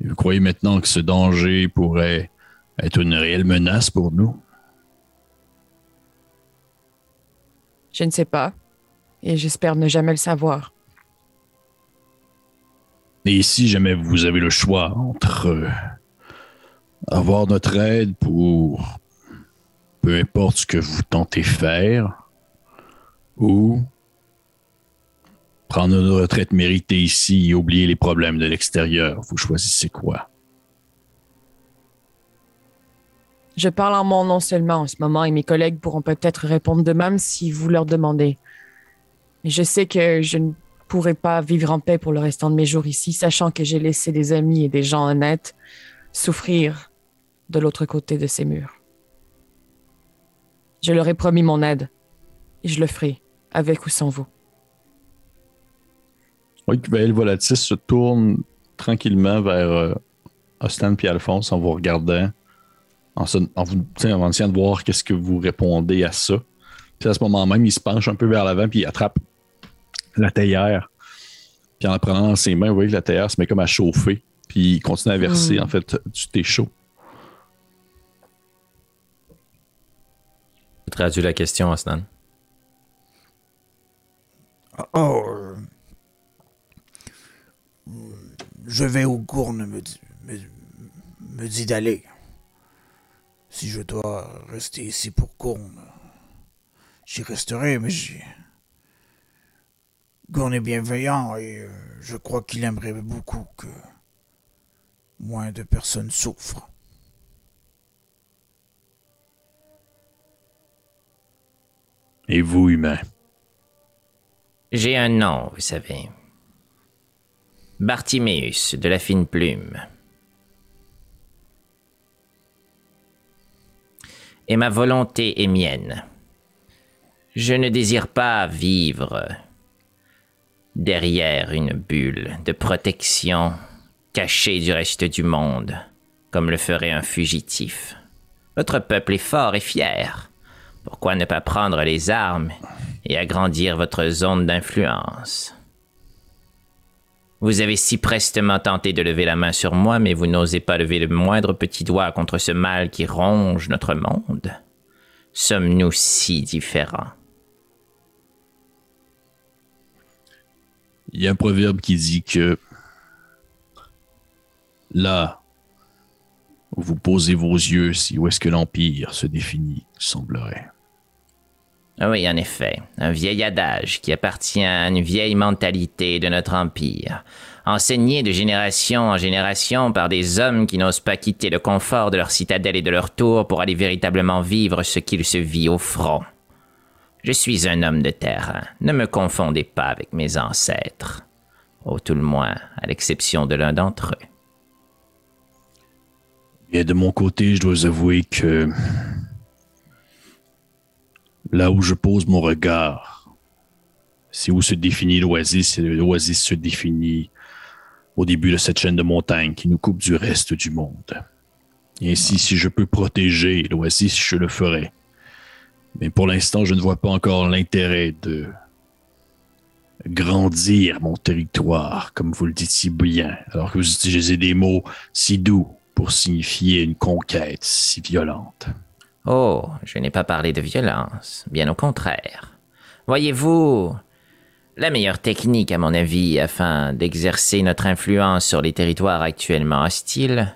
Vous croyez maintenant que ce danger pourrait être une réelle menace pour nous? Je ne sais pas. Et j'espère ne jamais le savoir. Et si jamais vous avez le choix entre euh, avoir notre aide pour peu importe ce que vous tentez faire ou prendre une retraite méritée ici et oublier les problèmes de l'extérieur, vous choisissez quoi? Je parle en mon nom seulement en ce moment et mes collègues pourront peut-être répondre de même si vous leur demandez. Je sais que je ne pourrai pas vivre en paix pour le restant de mes jours ici, sachant que j'ai laissé des amis et des gens honnêtes souffrir de l'autre côté de ces murs. Je leur ai promis mon aide et je le ferai, avec ou sans vous. Oui, ben, Volatis se tourne tranquillement vers euh, Austin et Alphonse en vous regardant, en, se- en vous, en essayant de voir qu'est-ce que vous répondez à ça. Puis à ce moment même, il se penche un peu vers l'avant puis il attrape la théière. Puis en la prenant dans ses mains, vous voyez que la théière se met comme à chauffer. Puis il continue à verser, Mm. en fait, du thé chaud. Traduis la question, Asnan. Oh. euh, Je vais où Gourne me, dit- me, me dit d'aller. Si je dois rester ici pour Gourne, j'y resterai, mais j'y... Gourne est bienveillant et euh, je crois qu'il aimerait beaucoup que moins de personnes souffrent. Et vous, humain, J'ai un nom, vous savez. Bartiméus de la fine plume. Et ma volonté est mienne. Je ne désire pas vivre derrière une bulle de protection cachée du reste du monde, comme le ferait un fugitif. Votre peuple est fort et fier. Pourquoi ne pas prendre les armes et agrandir votre zone d'influence? Vous avez si prestement tenté de lever la main sur moi, mais vous n'osez pas lever le moindre petit doigt contre ce mal qui ronge notre monde. Sommes-nous si différents? Il y a un proverbe qui dit que là où vous posez vos yeux, c'est où est-ce que l'Empire se définit, semblerait. Ah Oui, en effet, un vieil adage qui appartient à une vieille mentalité de notre empire, enseigné de génération en génération par des hommes qui n'osent pas quitter le confort de leur citadelle et de leur tour pour aller véritablement vivre ce qu'il se vit au front. Je suis un homme de terrain, ne me confondez pas avec mes ancêtres, au tout le moins à l'exception de l'un d'entre eux. Et de mon côté, je dois avouer que là où je pose mon regard, c'est où se définit l'oasis, et l'oasis se définit au début de cette chaîne de montagnes qui nous coupe du reste du monde. Ainsi, si je peux protéger l'oasis, je le ferai. Mais pour l'instant, je ne vois pas encore l'intérêt de grandir mon territoire, comme vous le dites si bien, alors que vous utilisez des mots si doux pour signifier une conquête si violente. Oh, je n'ai pas parlé de violence, bien au contraire. Voyez-vous, la meilleure technique, à mon avis, afin d'exercer notre influence sur les territoires actuellement hostiles,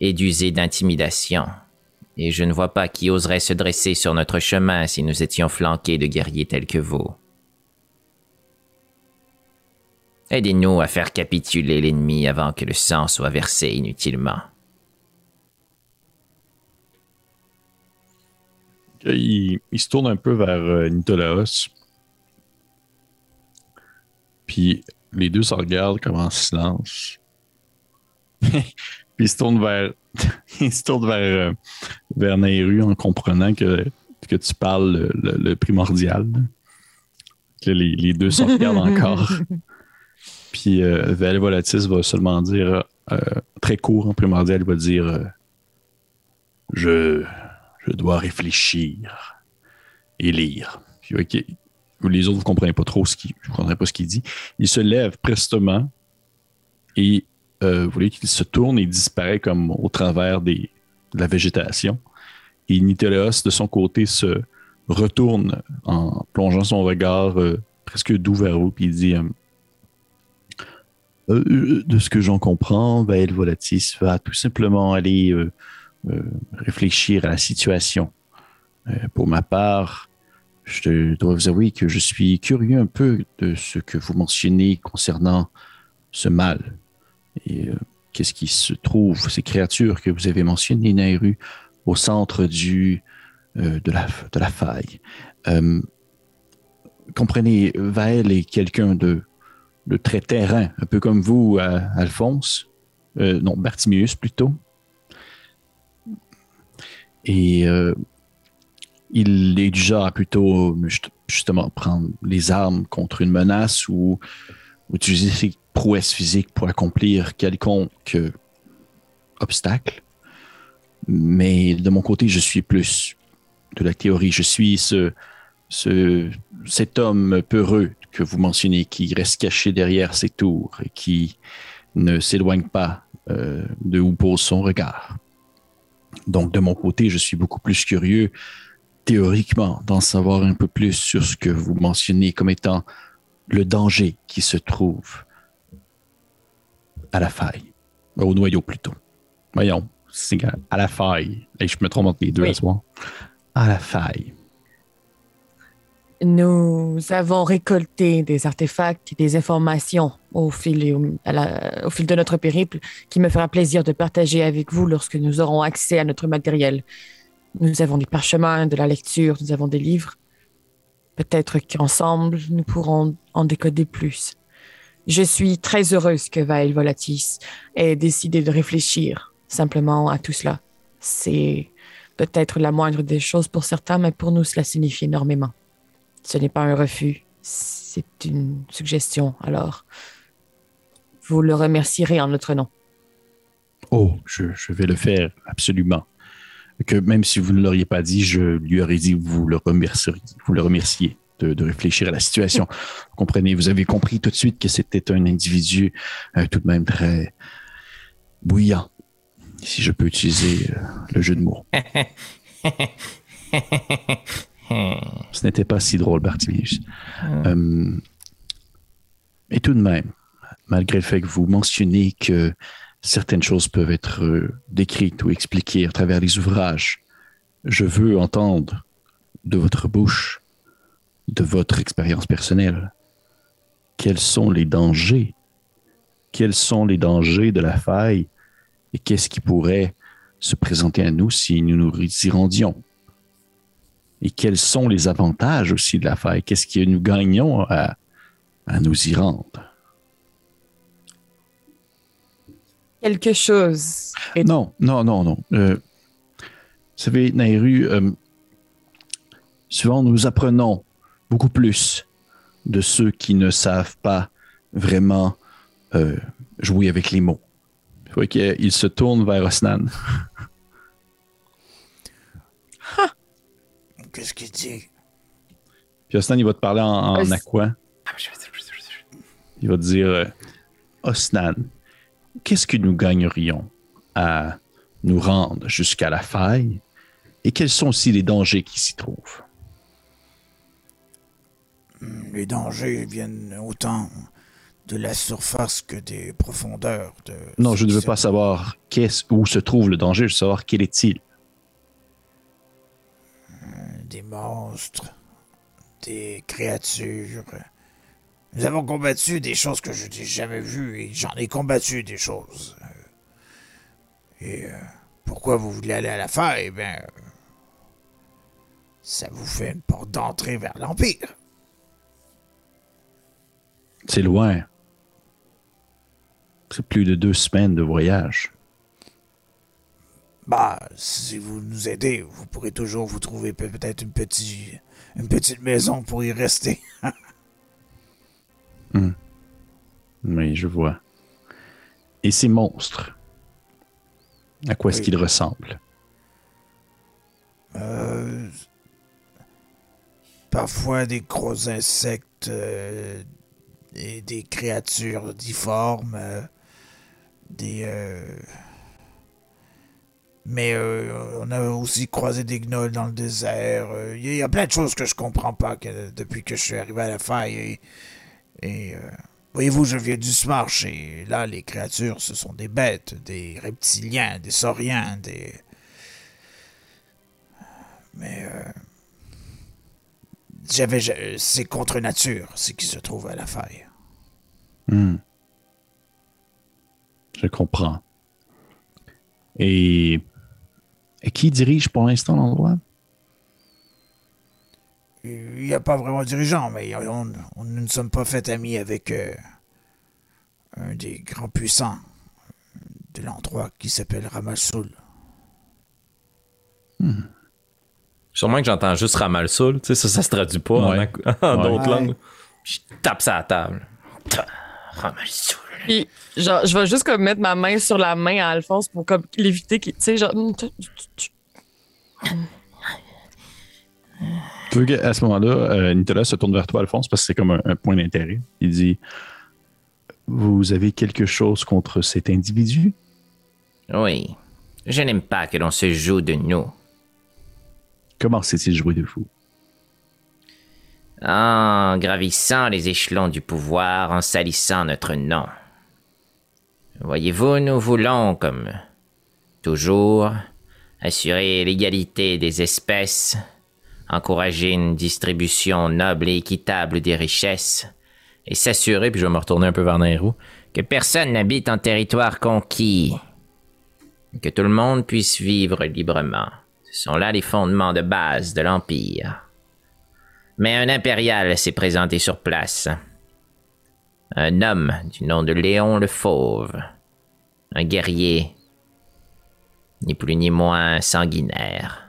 est d'user d'intimidation. Et je ne vois pas qui oserait se dresser sur notre chemin si nous étions flanqués de guerriers tels que vous. Aidez-nous à faire capituler l'ennemi avant que le sang soit versé inutilement. Il, il se tourne un peu vers euh, Nitolaos. Puis les deux se regardent comme en silence. [laughs] Puis il se tourne vers, [laughs] il se tourne vers, euh, vers Nairu en comprenant que, que tu parles le, le- le primordial. Que les, les deux se regardent encore. [laughs] Puis euh, Val Volatis va seulement dire, euh, très court en primordial, il va dire euh, Je je dois réfléchir et lire. Puis, ok, les autres, vous comprenez pas trop ce qu'il, vous comprenez pas ce qu'il dit. Il se lève prestement et euh, vous voyez qu'il se tourne et disparaît comme au travers de la végétation. Et Niteleos, de son côté, se retourne en plongeant son regard euh, presque doux vers vous, puis il dit euh, De ce que j'en comprends, Bael Volatis va tout simplement aller réfléchir à la situation. Pour ma part, je dois vous avouer que je suis curieux un peu de ce que vous mentionnez concernant ce mal. Et euh, qu'est-ce qui se trouve, ces créatures que vous avez mentionnées, Nairu, au centre du, euh, de, la, de la faille. Euh, comprenez, Vael est quelqu'un de, de très terrain, un peu comme vous, Alphonse. Non, Bartimius plutôt. Et il est du genre à plutôt juste- justement prendre les armes contre une menace ou utiliser ses prouesses physiques pour accomplir quelconque obstacle. Mais de mon côté, je suis plus de la théorie. Je suis ce, ce, cet homme peureux que vous mentionnez qui reste caché derrière ses tours et qui ne s'éloigne pas euh, de où pose son regard. Donc, de mon côté, je suis beaucoup plus curieux théoriquement d'en savoir un peu plus sur ce que vous mentionnez comme étant le danger qui se trouve à la faille, au noyau plutôt. Voyons, c'est à la faille. Et je me trompe entre les deux Oui. à ce soir. À la faille. Nous avons récolté des artefacts et des informations au fil, et au, à la- au fil de notre périple qui me fera plaisir de partager avec vous lorsque nous aurons accès à notre matériel. Nous avons des parchemins, de la lecture, nous avons des livres. Peut-être qu'ensemble, nous pourrons en décoder plus. Je suis très heureuse que Vael Volatis ait décidé de réfléchir simplement à tout cela. C'est peut-être la moindre des choses pour certains, mais pour nous, cela signifie énormément. Ce n'est pas un refus, c'est une suggestion. Alors, vous le remercierez en notre nom. Oh, je, je vais le faire, absolument. Que même si vous ne l'auriez pas dit, je lui aurais dit que vous le remercieriez, vous le remerciez de, de réfléchir à la situation. Vous comprenez, vous avez compris tout de suite que c'était un individu euh, tout de même très bouillant, si je peux utiliser euh, le jeu de mots. [laughs] Ce n'était pas si drôle, Bartimius. Euh, et tout de même, malgré le fait que vous mentionnez que certaines choses peuvent être euh, décrites ou expliquées à travers les ouvrages, je veux entendre de votre bouche, de votre expérience personnelle, quels sont les dangers, quels sont les dangers de la faille? Et qu'est-ce qui pourrait se présenter à nous si nous nous y rendions. Et quels sont les avantages aussi de la faille? Qu'est-ce que nous gagnons à, à nous y rendre? Quelque chose. Non, non, non, non. Euh, vous savez, Nairu, euh, souvent nous apprenons beaucoup plus de ceux qui ne savent pas vraiment euh, jouer avec les mots. Il faut qu'il se tourne vers Osnan. [laughs] Qu'est-ce qu'il dit? Puis Osnan, il va te parler en, en aqua. Il va te dire euh, Osnan, qu'est-ce que nous gagnerions à nous rendre jusqu'à la faille? Et quels sont aussi les dangers qui s'y trouvent? Les dangers viennent autant de la surface que des profondeurs. De Non, je ne veux pas savoir où se trouve le danger, je veux savoir quel est-il. Des monstres, des créatures. Nous avons combattu des choses que je n'ai jamais vues et j'en ai combattu des choses. Et euh, pourquoi vous voulez aller à la faille? Ben, euh, ça vous fait une porte d'entrée vers l'Empire. C'est loin. C'est plus de deux semaines de voyage. Bah, si vous nous aidez, vous pourrez toujours vous trouver pe- peut-être une petite, une petite maison pour y rester. [laughs] Oui, je vois. Et ces monstres, à quoi est-ce Oui. qu'ils ressemblent? Euh, parfois des gros insectes euh, et des créatures difformes, euh, des Mais euh, on a aussi croisé des gnolls dans le désert. Euh, Il y a plein de choses que je comprends pas que- depuis que je suis arrivé à la faille. Et, et, euh, voyez-vous, je viens du Smarsh et là, les créatures, ce sont des bêtes, des reptiliens, des sauriens, des... Mais... euh, j'avais... C'est contre nature, ce qui se trouve à la faille. Hmm. Je comprends. Et, et qui dirige pour l'instant l'endroit? Il n'y a pas vraiment de dirigeant, mais on, on- nous ne sommes pas fait amis avec euh, un des grands puissants de l'endroit qui s'appelle Ramassoul. Sûrement que j'entends juste Ramalsoul, tu sais, ça, ça se traduit pas en Ouais. ac- [laughs] en, Ouais. d'autres Ouais. langues. Je tape ça à la table. Ramalsoul. Puis, genre, je vais juste comme mettre ma main sur la main à Alphonse pour comme l'éviter qu'il. Tu sais, genre. Tu veux qu'à ce moment-là, euh, Nicolas se tourne vers toi, Alphonse, parce que c'est comme un, un point d'intérêt. Il dit Vous avez quelque chose contre cet individu? Oui. Je n'aime pas que l'on se joue de nous. Comment s'est-il joué de vous? En gravissant les échelons du pouvoir, en salissant notre nom. Voyez-vous, nous voulons, comme toujours, assurer l'égalité des espèces, encourager une distribution noble et équitable des richesses, et s'assurer, puis je vais me retourner un peu vers Nairou, que personne n'habite en territoire conquis, que tout le monde puisse vivre librement. Ce sont là les fondements de base de l'Empire. Mais un impérial s'est présenté sur place. Un homme du nom de Léon le Fauve. Un guerrier, ni plus ni moins sanguinaire.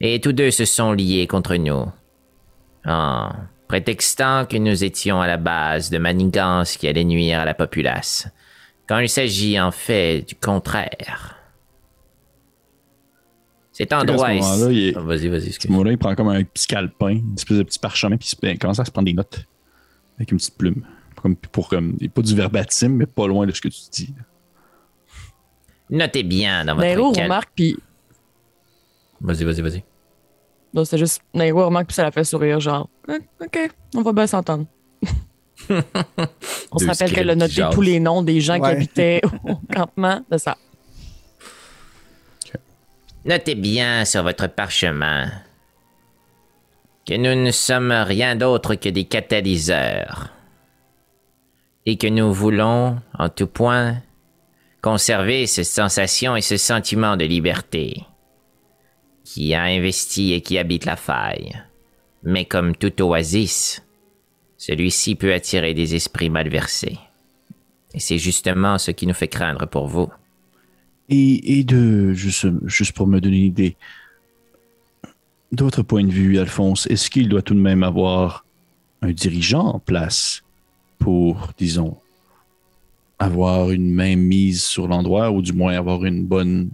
Et tous deux se sont liés contre nous. En prétextant que nous étions à la base de manigances qui allaient nuire à la populace. Quand il s'agit en fait du contraire. Cet ce endroit est... est- Ah, Vas-y, vas-y, ce moment-là, il prend comme un petit calepin, une espèce de petit parchemin, puis il commence à se prendre des notes avec une petite plume. Comme pour comme, pas du verbatim, mais pas loin de ce que tu dis. Notez bien dans votre Nairo cal- remarque, puis. Vas-y, vas-y, vas-y. Non, c'est juste. Nairo remarque, puis ça la fait sourire, genre. OK, on va bien s'entendre. [laughs] on se rappelle qu'elle a noté tous les noms des gens qui habitaient au [laughs] campement de ça. Notez bien sur votre parchemin que nous ne sommes rien d'autre que des catalyseurs et que nous voulons, en tout point, conserver cette sensation et ce sentiment de liberté qui a investi et qui habite la faille. Mais comme tout oasis, celui-ci peut attirer des esprits malversés. Et c'est justement ce qui nous fait craindre pour vous. Et, de, juste, juste pour me donner une idée, de votre point de vue, Alphonse, est-ce qu'il doit tout de même avoir un dirigeant en place pour, disons, avoir une même mise sur l'endroit ou du moins avoir une bonne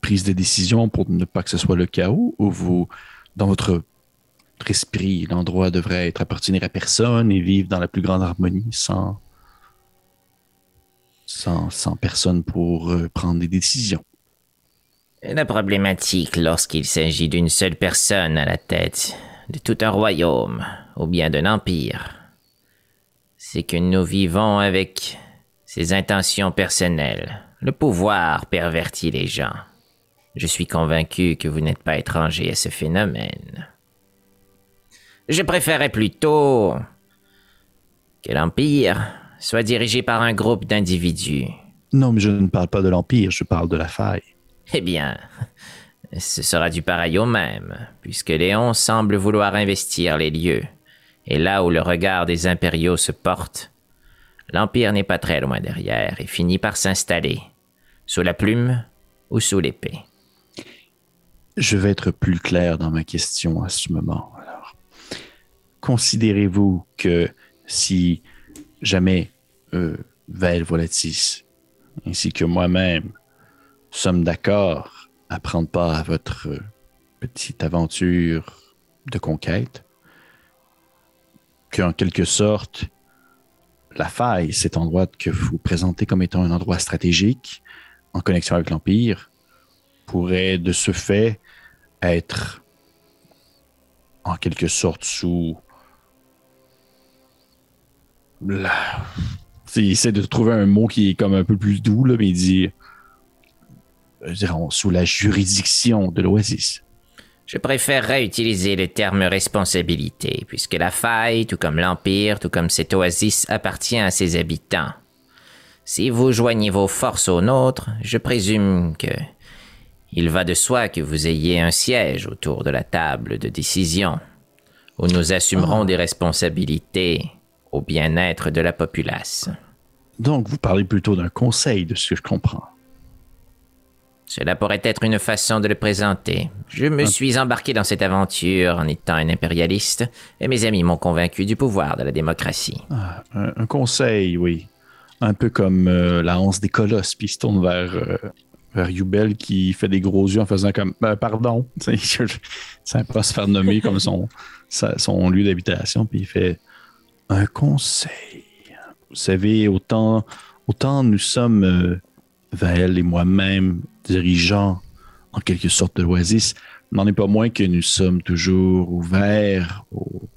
prise de décision pour ne pas que ce soit le chaos ou vous, dans votre esprit, l'endroit devrait être appartenir à personne et vivre dans la plus grande harmonie sans, sans, sans personne pour euh, prendre des décisions? La problématique lorsqu'il s'agit d'une seule personne à la tête de tout un royaume ou bien d'un empire, c'est que nous vivons avec ses intentions personnelles. Le pouvoir pervertit les gens. Je suis convaincu que vous n'êtes pas étranger à ce phénomène. Je préférais plutôt que l'empire soit dirigé par un groupe d'individus Non, mais je ne parle pas de l'Empire, je parle de la faille. Eh bien, ce sera du pareil au même, puisque Léon semble vouloir investir les lieux. Et là où le regard des impériaux se porte, l'Empire n'est pas très loin derrière et finit par s'installer, sous la plume ou sous l'épée. Je vais être plus clair dans ma question à ce moment. Alors, considérez-vous que si jamais euh, Volatis ainsi que moi-même sommes d'accord à prendre part à votre euh, petite aventure de conquête, qu'en quelque sorte, la faille, cet endroit que vous présentez comme étant un endroit stratégique en connexion avec l'Empire, pourrait de ce fait être en quelque sorte sous Il essaie de trouver un mot qui est comme un peu plus doux, là, mais il dit dirais, sous la juridiction de l'Oasis. Je préférerais utiliser le terme responsabilité, puisque la faille, tout comme l'Empire, tout comme cette oasis, appartient à ses habitants. Si vous joignez vos forces aux nôtres, je présume que il va de soi que vous ayez un siège autour de la table de décision, où nous assumerons des responsabilités au bien-être de la populace. Donc, vous parlez plutôt d'un conseil, de ce que je comprends. Cela pourrait être une façon de le présenter. Je me suis embarqué dans cette aventure en étant un impérialiste, et mes amis m'ont convaincu du pouvoir de la démocratie. Ah, un, un conseil, oui. Un peu comme euh, la hanse des colosses, puis il se tourne vers, euh, vers Yubel qui fait des gros yeux en faisant comme Euh, pardon. [laughs] Ça pas se faire nommer comme son, [laughs] sa- son lieu d'habitation, puis il fait un conseil. Vous savez, autant, autant nous sommes, euh, Vaël et moi-même, dirigeants en quelque sorte de l'Oasis, n'en est pas moins que nous sommes toujours ouverts aux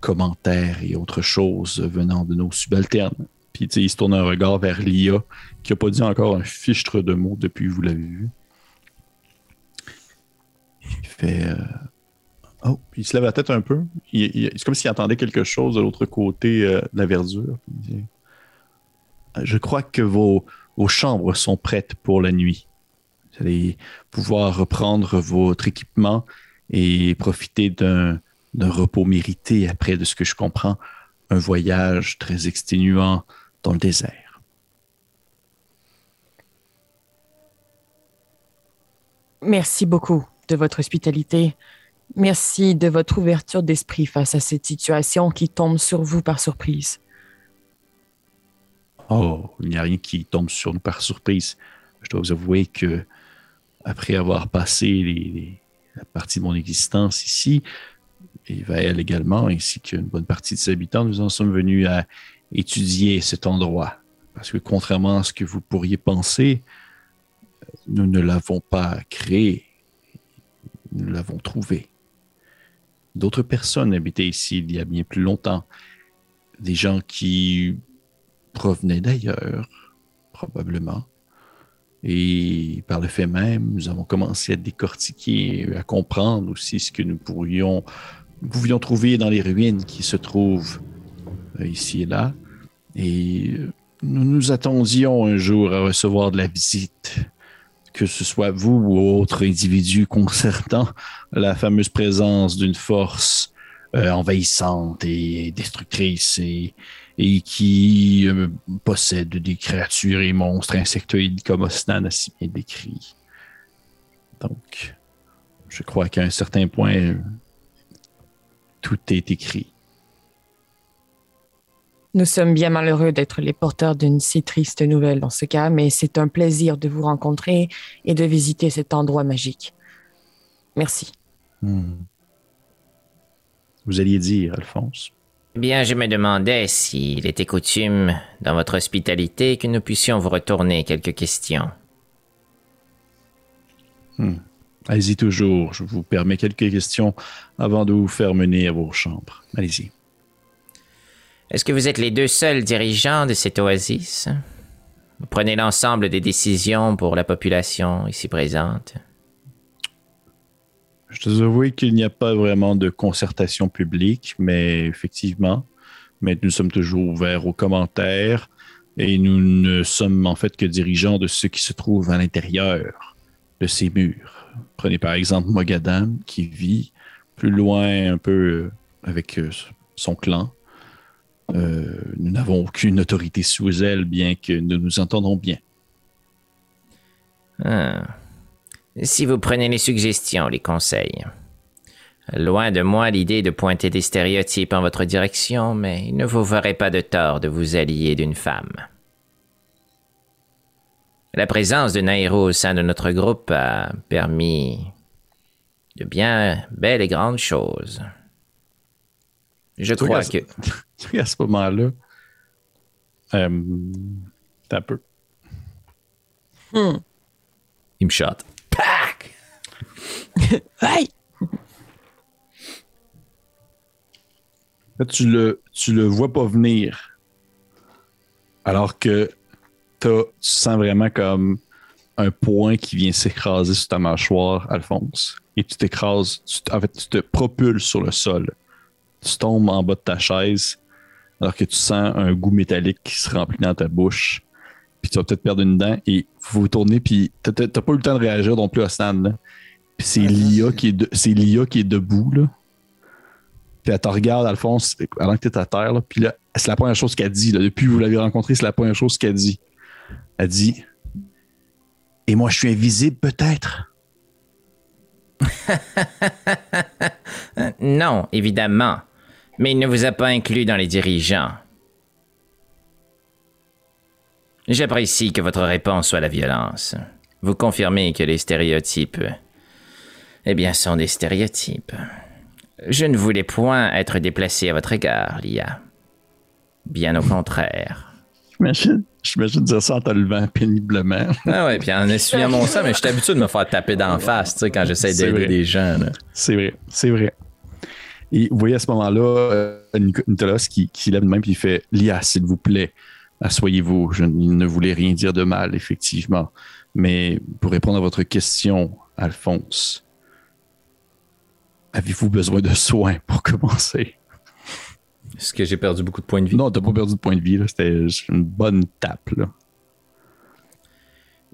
commentaires et autres choses venant de nos subalternes. Puis, il se tourne un regard vers Lia, qui n'a pas dit encore un fichtre de mots depuis que vous l'avez vu. Il fait. euh, Oh, il se lève la tête un peu. C'est comme s'il attendait quelque chose de l'autre côté euh, de la verdure. Je crois que vos chambres sont prêtes pour la nuit. Vous allez pouvoir reprendre votre équipement et profiter d'un repos mérité après, de ce que je comprends, un voyage très exténuant dans le désert. Merci beaucoup de votre hospitalité. Merci de votre ouverture d'esprit face à cette situation qui tombe sur vous par surprise. Oh, il n'y a rien qui tombe sur nous par surprise. Je dois vous avouer que, après avoir passé les- les- la partie de mon existence ici, et Vaël également, ainsi qu'une bonne partie de ses habitants, nous en sommes venus à étudier cet endroit. Parce que contrairement à ce que vous pourriez penser, nous ne l'avons pas créé, nous l'avons trouvé. D'autres personnes habitaient ici il y a bien plus longtemps. Des gens qui provenaient d'ailleurs, probablement. Et par le fait même, nous avons commencé à décortiquer à comprendre aussi ce que nous pourrions, nous pouvions trouver dans les ruines qui se trouvent euh, ici et là. Et euh, nous nous attendions un jour à recevoir de la visite, que ce soit vous ou autre individu concernant la fameuse présence d'une force euh, envahissante et destructrice et, et qui euh, possède des créatures et monstres insectoïdes comme Osnan a si bien décrit. Donc, je crois qu'à un certain point, tout est écrit. Nous sommes bien malheureux d'être les porteurs d'une si triste nouvelle dans ce cas, mais c'est un plaisir de vous rencontrer et de visiter cet endroit magique. Merci. Hmm. Vous alliez dire, Alphonse? Eh Bien, je me demandais s'il était coutume, dans votre hospitalité, que nous puissions vous retourner quelques questions. Allez-y toujours. Je vous permets quelques questions avant de vous faire mener à vos chambres. Allez-y. Est-ce que vous êtes les deux seuls dirigeants de cette oasis? Vous prenez l'ensemble des décisions pour la population ici présente Je dois avouer qu'il n'y a pas vraiment de concertation publique, mais effectivement, mais nous sommes toujours ouverts aux commentaires et nous ne sommes en fait que dirigeants de ceux qui se trouvent à l'intérieur de ces murs. Prenez par exemple Mogadam qui vit plus loin un peu euh, avec euh, son clan. Euh, nous n'avons aucune autorité sous elle, bien que nous nous entendons bien. Ah. Si vous prenez les suggestions, les conseils. Loin de moi l'idée de pointer des stéréotypes en votre direction, mais il ne vous ferait pas de tort de vous allier d'une femme. La présence de Nairo au sein de notre groupe a permis de bien belles et grandes choses. Je crois que... Sais, [laughs] à ce moment-là, euh, un peu. Hmm. Il me shot. [laughs] Hey! Là, tu le, tu le vois pas venir. Alors que tu sens vraiment comme un point qui vient s'écraser sur ta mâchoire, Alphonse. Et tu t'écrases, en fait, tu te propulses sur le sol. Tu tombes en bas de ta chaise, alors que tu sens un goût métallique qui se remplit dans ta bouche. Puis tu vas peut-être perdre une dent et vous vous tournez, puis t'as pas eu le temps de réagir non plus à Stan. Puis c'est Lia qui est, de- c'est Lia qui est debout, là. Puis elle te regarde, Alphonse, pendant que tu es à terre. Là, puis là, c'est la première chose qu'elle dit. Là, depuis que vous l'avez rencontré, c'est la première chose qu'elle dit. Elle dit Et moi, je suis invisible, peut-être [laughs] Non, évidemment. Mais il ne vous a pas inclus dans les dirigeants. J'apprécie que votre réponse soit la violence. Vous confirmez que les stéréotypes, eh bien, sont des stéréotypes. Je ne voulais point être déplacé à votre égard, Lia. Bien au contraire. J'imagine, j'imagine dire ça en te levant péniblement. [laughs] Ah ouais, puis en essuyant mon sang, mais je suis habitué de me faire taper d'en face, tu sais, quand j'essaie d'aider des gens. C'est vrai, c'est vrai. Et vous voyez à ce moment-là euh, Nic- Nicolas qui, qui lève une main puis il fait Lia, s'il vous plaît, asseyez-vous. Je ne voulais rien dire de mal, effectivement. Mais pour répondre à votre question, Alphonse, avez-vous besoin de soins pour commencer? Est-ce que j'ai perdu beaucoup de points de vie? Non, t'as pas perdu de point de vie. C'était une bonne tape, là.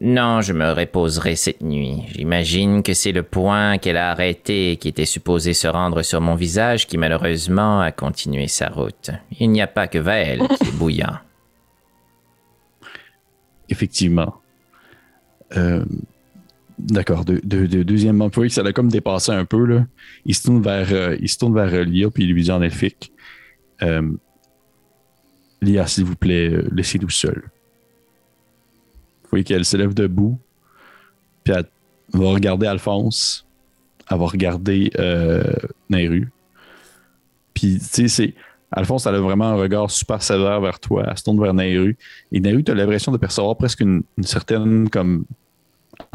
Non, je me reposerai cette nuit. J'imagine que c'est le point qu'elle a arrêté et qui était supposé se rendre sur mon visage qui malheureusement a continué sa route. Il n'y a pas que Vael qui est bouillant. [laughs] Effectivement. Euh, D'accord. De, de- de- voyez que ça l'a comme dépassé un peu, là. Il se tourne vers, euh, il se tourne vers euh, Lia, puis il lui dit en elfique euh, Lia, s'il vous plaît, euh, laissez-nous seuls. Vous voyez qu'elle se lève debout, puis elle va regarder Alphonse, elle va regarder Nehru. Puis, tu sais, c'est. Alphonse, elle a vraiment un regard super sévère vers toi. Elle se tourne vers Nehru. Et Nehru, tu as l'impression de percevoir presque une, une certaine comme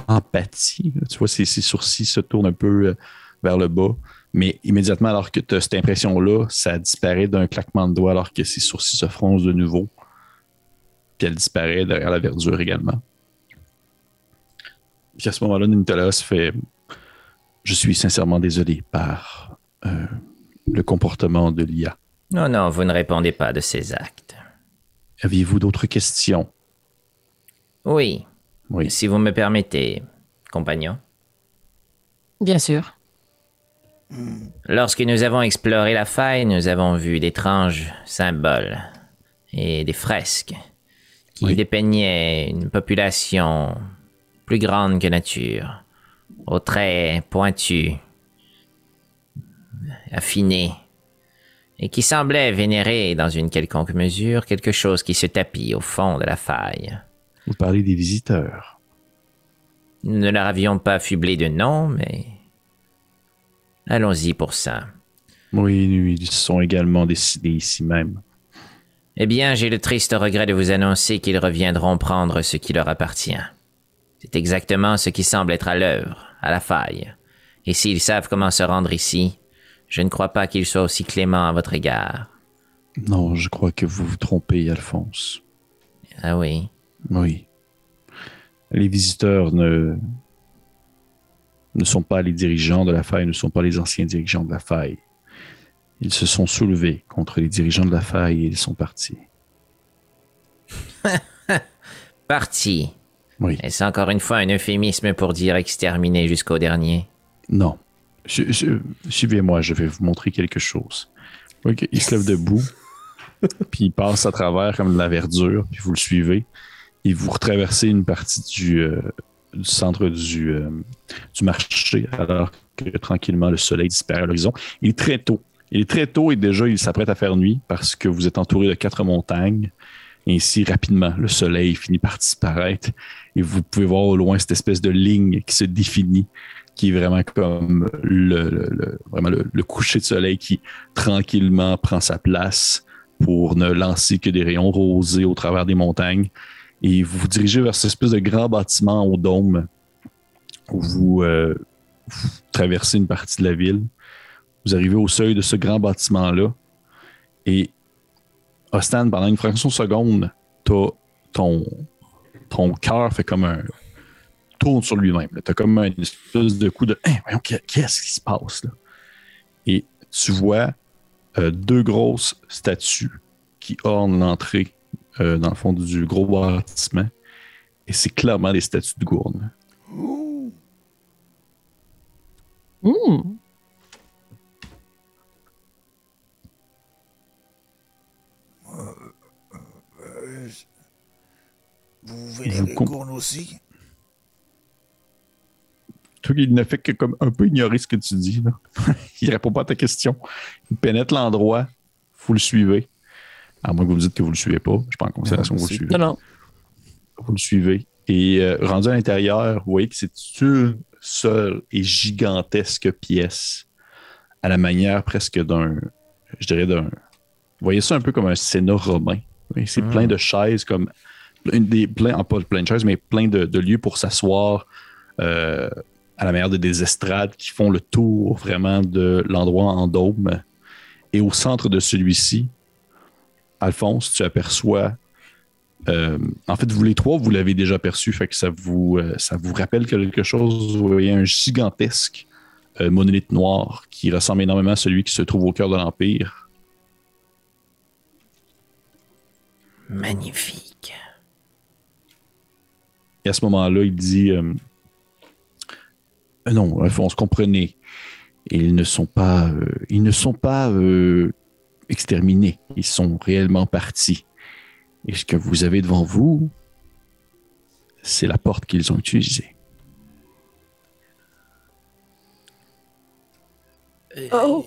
empathie. Tu vois, ses, ses sourcils se tournent un peu euh, vers le bas. Mais immédiatement, alors que tu as cette impression-là, ça disparaît d'un claquement de doigts alors que ses sourcils se froncent de nouveau. Puis elle disparaît derrière la verdure également. Puis à ce moment-là, Nicolas fait Je suis sincèrement désolé par euh, le comportement de l'IA. Non, non, vous ne répondez pas de ces actes. Aviez-vous d'autres questions? Oui, Oui. si vous me permettez, compagnon. Bien sûr. Lorsque nous avons exploré la faille, nous avons vu d'étranges symboles et des fresques qui Oui. dépeignaient une population plus grande que nature, aux traits pointus, affinés, et qui semblait vénérer dans une quelconque mesure quelque chose qui se tapit au fond de la faille. Vous parlez des visiteurs. Nous ne leur avions pas affublé de nom, mais... Allons-y pour ça. Oui, ils sont également décidés ici même. Eh bien, j'ai le triste regret de vous annoncer qu'ils reviendront prendre ce qui leur appartient. C'est exactement ce qui semble être à l'œuvre, à la faille. Et s'ils savent comment se rendre ici, je ne crois pas qu'ils soient aussi cléments à votre égard. Non, je crois que vous vous trompez, Alphonse. Ah oui. Oui. Les visiteurs ne, ne sont pas les dirigeants de la faille, ne sont pas les anciens dirigeants de la faille. Ils se sont soulevés contre les dirigeants de la faille et ils sont partis. [laughs] Parti. Oui. Est-ce encore une fois un euphémisme pour dire exterminé jusqu'au dernier? Non. Suivez-moi, je vais vous montrer quelque chose. Oui, il se lève debout, [laughs] puis il passe à travers comme de la verdure, puis vous le suivez. Et vous retraversez une partie du, euh, du centre du, euh, du marché, alors que tranquillement le soleil disparaît à l'horizon. Il est très tôt. Il est très tôt et déjà il s'apprête à faire nuit parce que vous êtes entouré de quatre montagnes. Ainsi, rapidement, le soleil finit par disparaître et vous pouvez voir au loin cette espèce de ligne qui se définit qui est vraiment comme le, le- le- vraiment le, le coucher de soleil qui tranquillement prend sa place pour ne lancer que des rayons rosés au travers des montagnes. Et vous vous dirigez vers cette espèce de grand bâtiment au dôme où vous, euh, vous traversez une partie de la ville. Vous arrivez au seuil de ce grand bâtiment-là. Et Ostan, pendant une fraction de seconde, ton, ton cœur fait comme un tourne sur lui-même. Tu as comme une espèce de coup de Hein, qu'est-ce qui se passe là? Et tu vois euh, deux grosses statues qui ornent l'entrée euh, dans le fond du gros bâtiment. Et c'est clairement des statues de gourne. Vous vénérez comp- Gourne aussi? Toi, il ne fait que comme un peu ignorer ce que tu dis. Là. [laughs] il répond pas à ta question. Il pénètre l'endroit. Vous le suivez. À moins que vous me dites que vous le suivez pas. Je prends en considération que vous le suivez. Non, non. Vous le suivez. Et euh, rendu à l'intérieur, vous voyez que c'est une seule et gigantesque pièce, à la manière presque d'un, je dirais d'un, vous voyez ça un peu comme un sénat romain. C'est plein de chaises, comme plein des, plein, pas plein de chaises, mais plein de, de lieux pour s'asseoir euh, à la manière de des estrades qui font le tour vraiment de l'endroit en dôme. Et au centre de celui-ci, Alphonse, tu aperçois euh, en fait, vous les trois, vous l'avez déjà perçu, fait que ça vous, euh, ça vous rappelle quelque chose. Vous voyez un gigantesque euh, monolithe noir qui ressemble énormément à celui qui se trouve au cœur de l'Empire. Magnifique. Et à ce moment-là, il dit euh, Non, Alphonse, comprenez. Ils ne sont pas, ils ne sont pas exterminés. Ils sont réellement partis. Et ce que vous avez devant vous, c'est la porte qu'ils ont utilisée. Oh!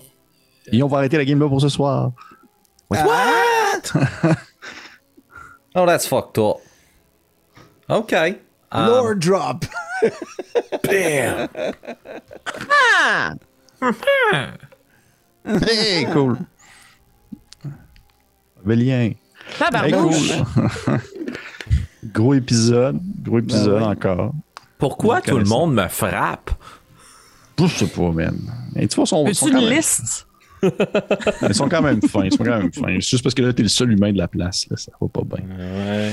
Et on va arrêter la game là pour ce soir. [laughs] Oh, that's fucked up. Okay. Um, Lore drop. [laughs] [laughs] Hey, cool. Bélien. Tabarnouche! [laughs] Gros épisode. Gros épisode ouais. encore. Pourquoi Vous tout le monde me frappe? Je sais pas, man. Et tu vois, une même- liste? [laughs] ils sont quand même fins. Ils sont quand même fins. C'est juste parce que là, t'es le seul humain de la place. Là, ça va pas bien. Ouais.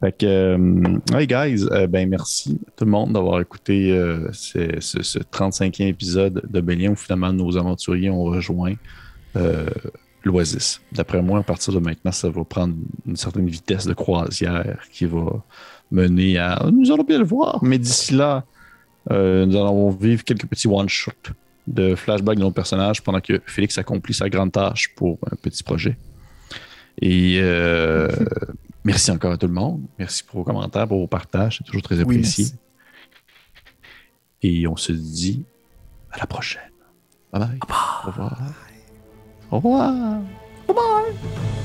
Fait que, euh, hey guys, euh, ben merci à tout le monde d'avoir écouté euh, ce, ce- ce 35e épisode de Bélien où finalement nos aventuriers ont rejoint euh, l'Oasis. D'après moi, à partir de maintenant, ça va prendre une certaine vitesse de croisière qui va mener à. Nous allons bien le voir, mais d'ici là, euh, nous allons vivre quelques petits one-shots de flashbacks de nos personnages pendant que Félix accomplit sa grande tâche pour un petit projet. Et euh, merci encore à tout le monde. Merci pour vos commentaires, pour vos partages. C'est toujours très apprécié. Et on se dit à la prochaine. Bye bye. Au revoir. Au revoir. Bye bye.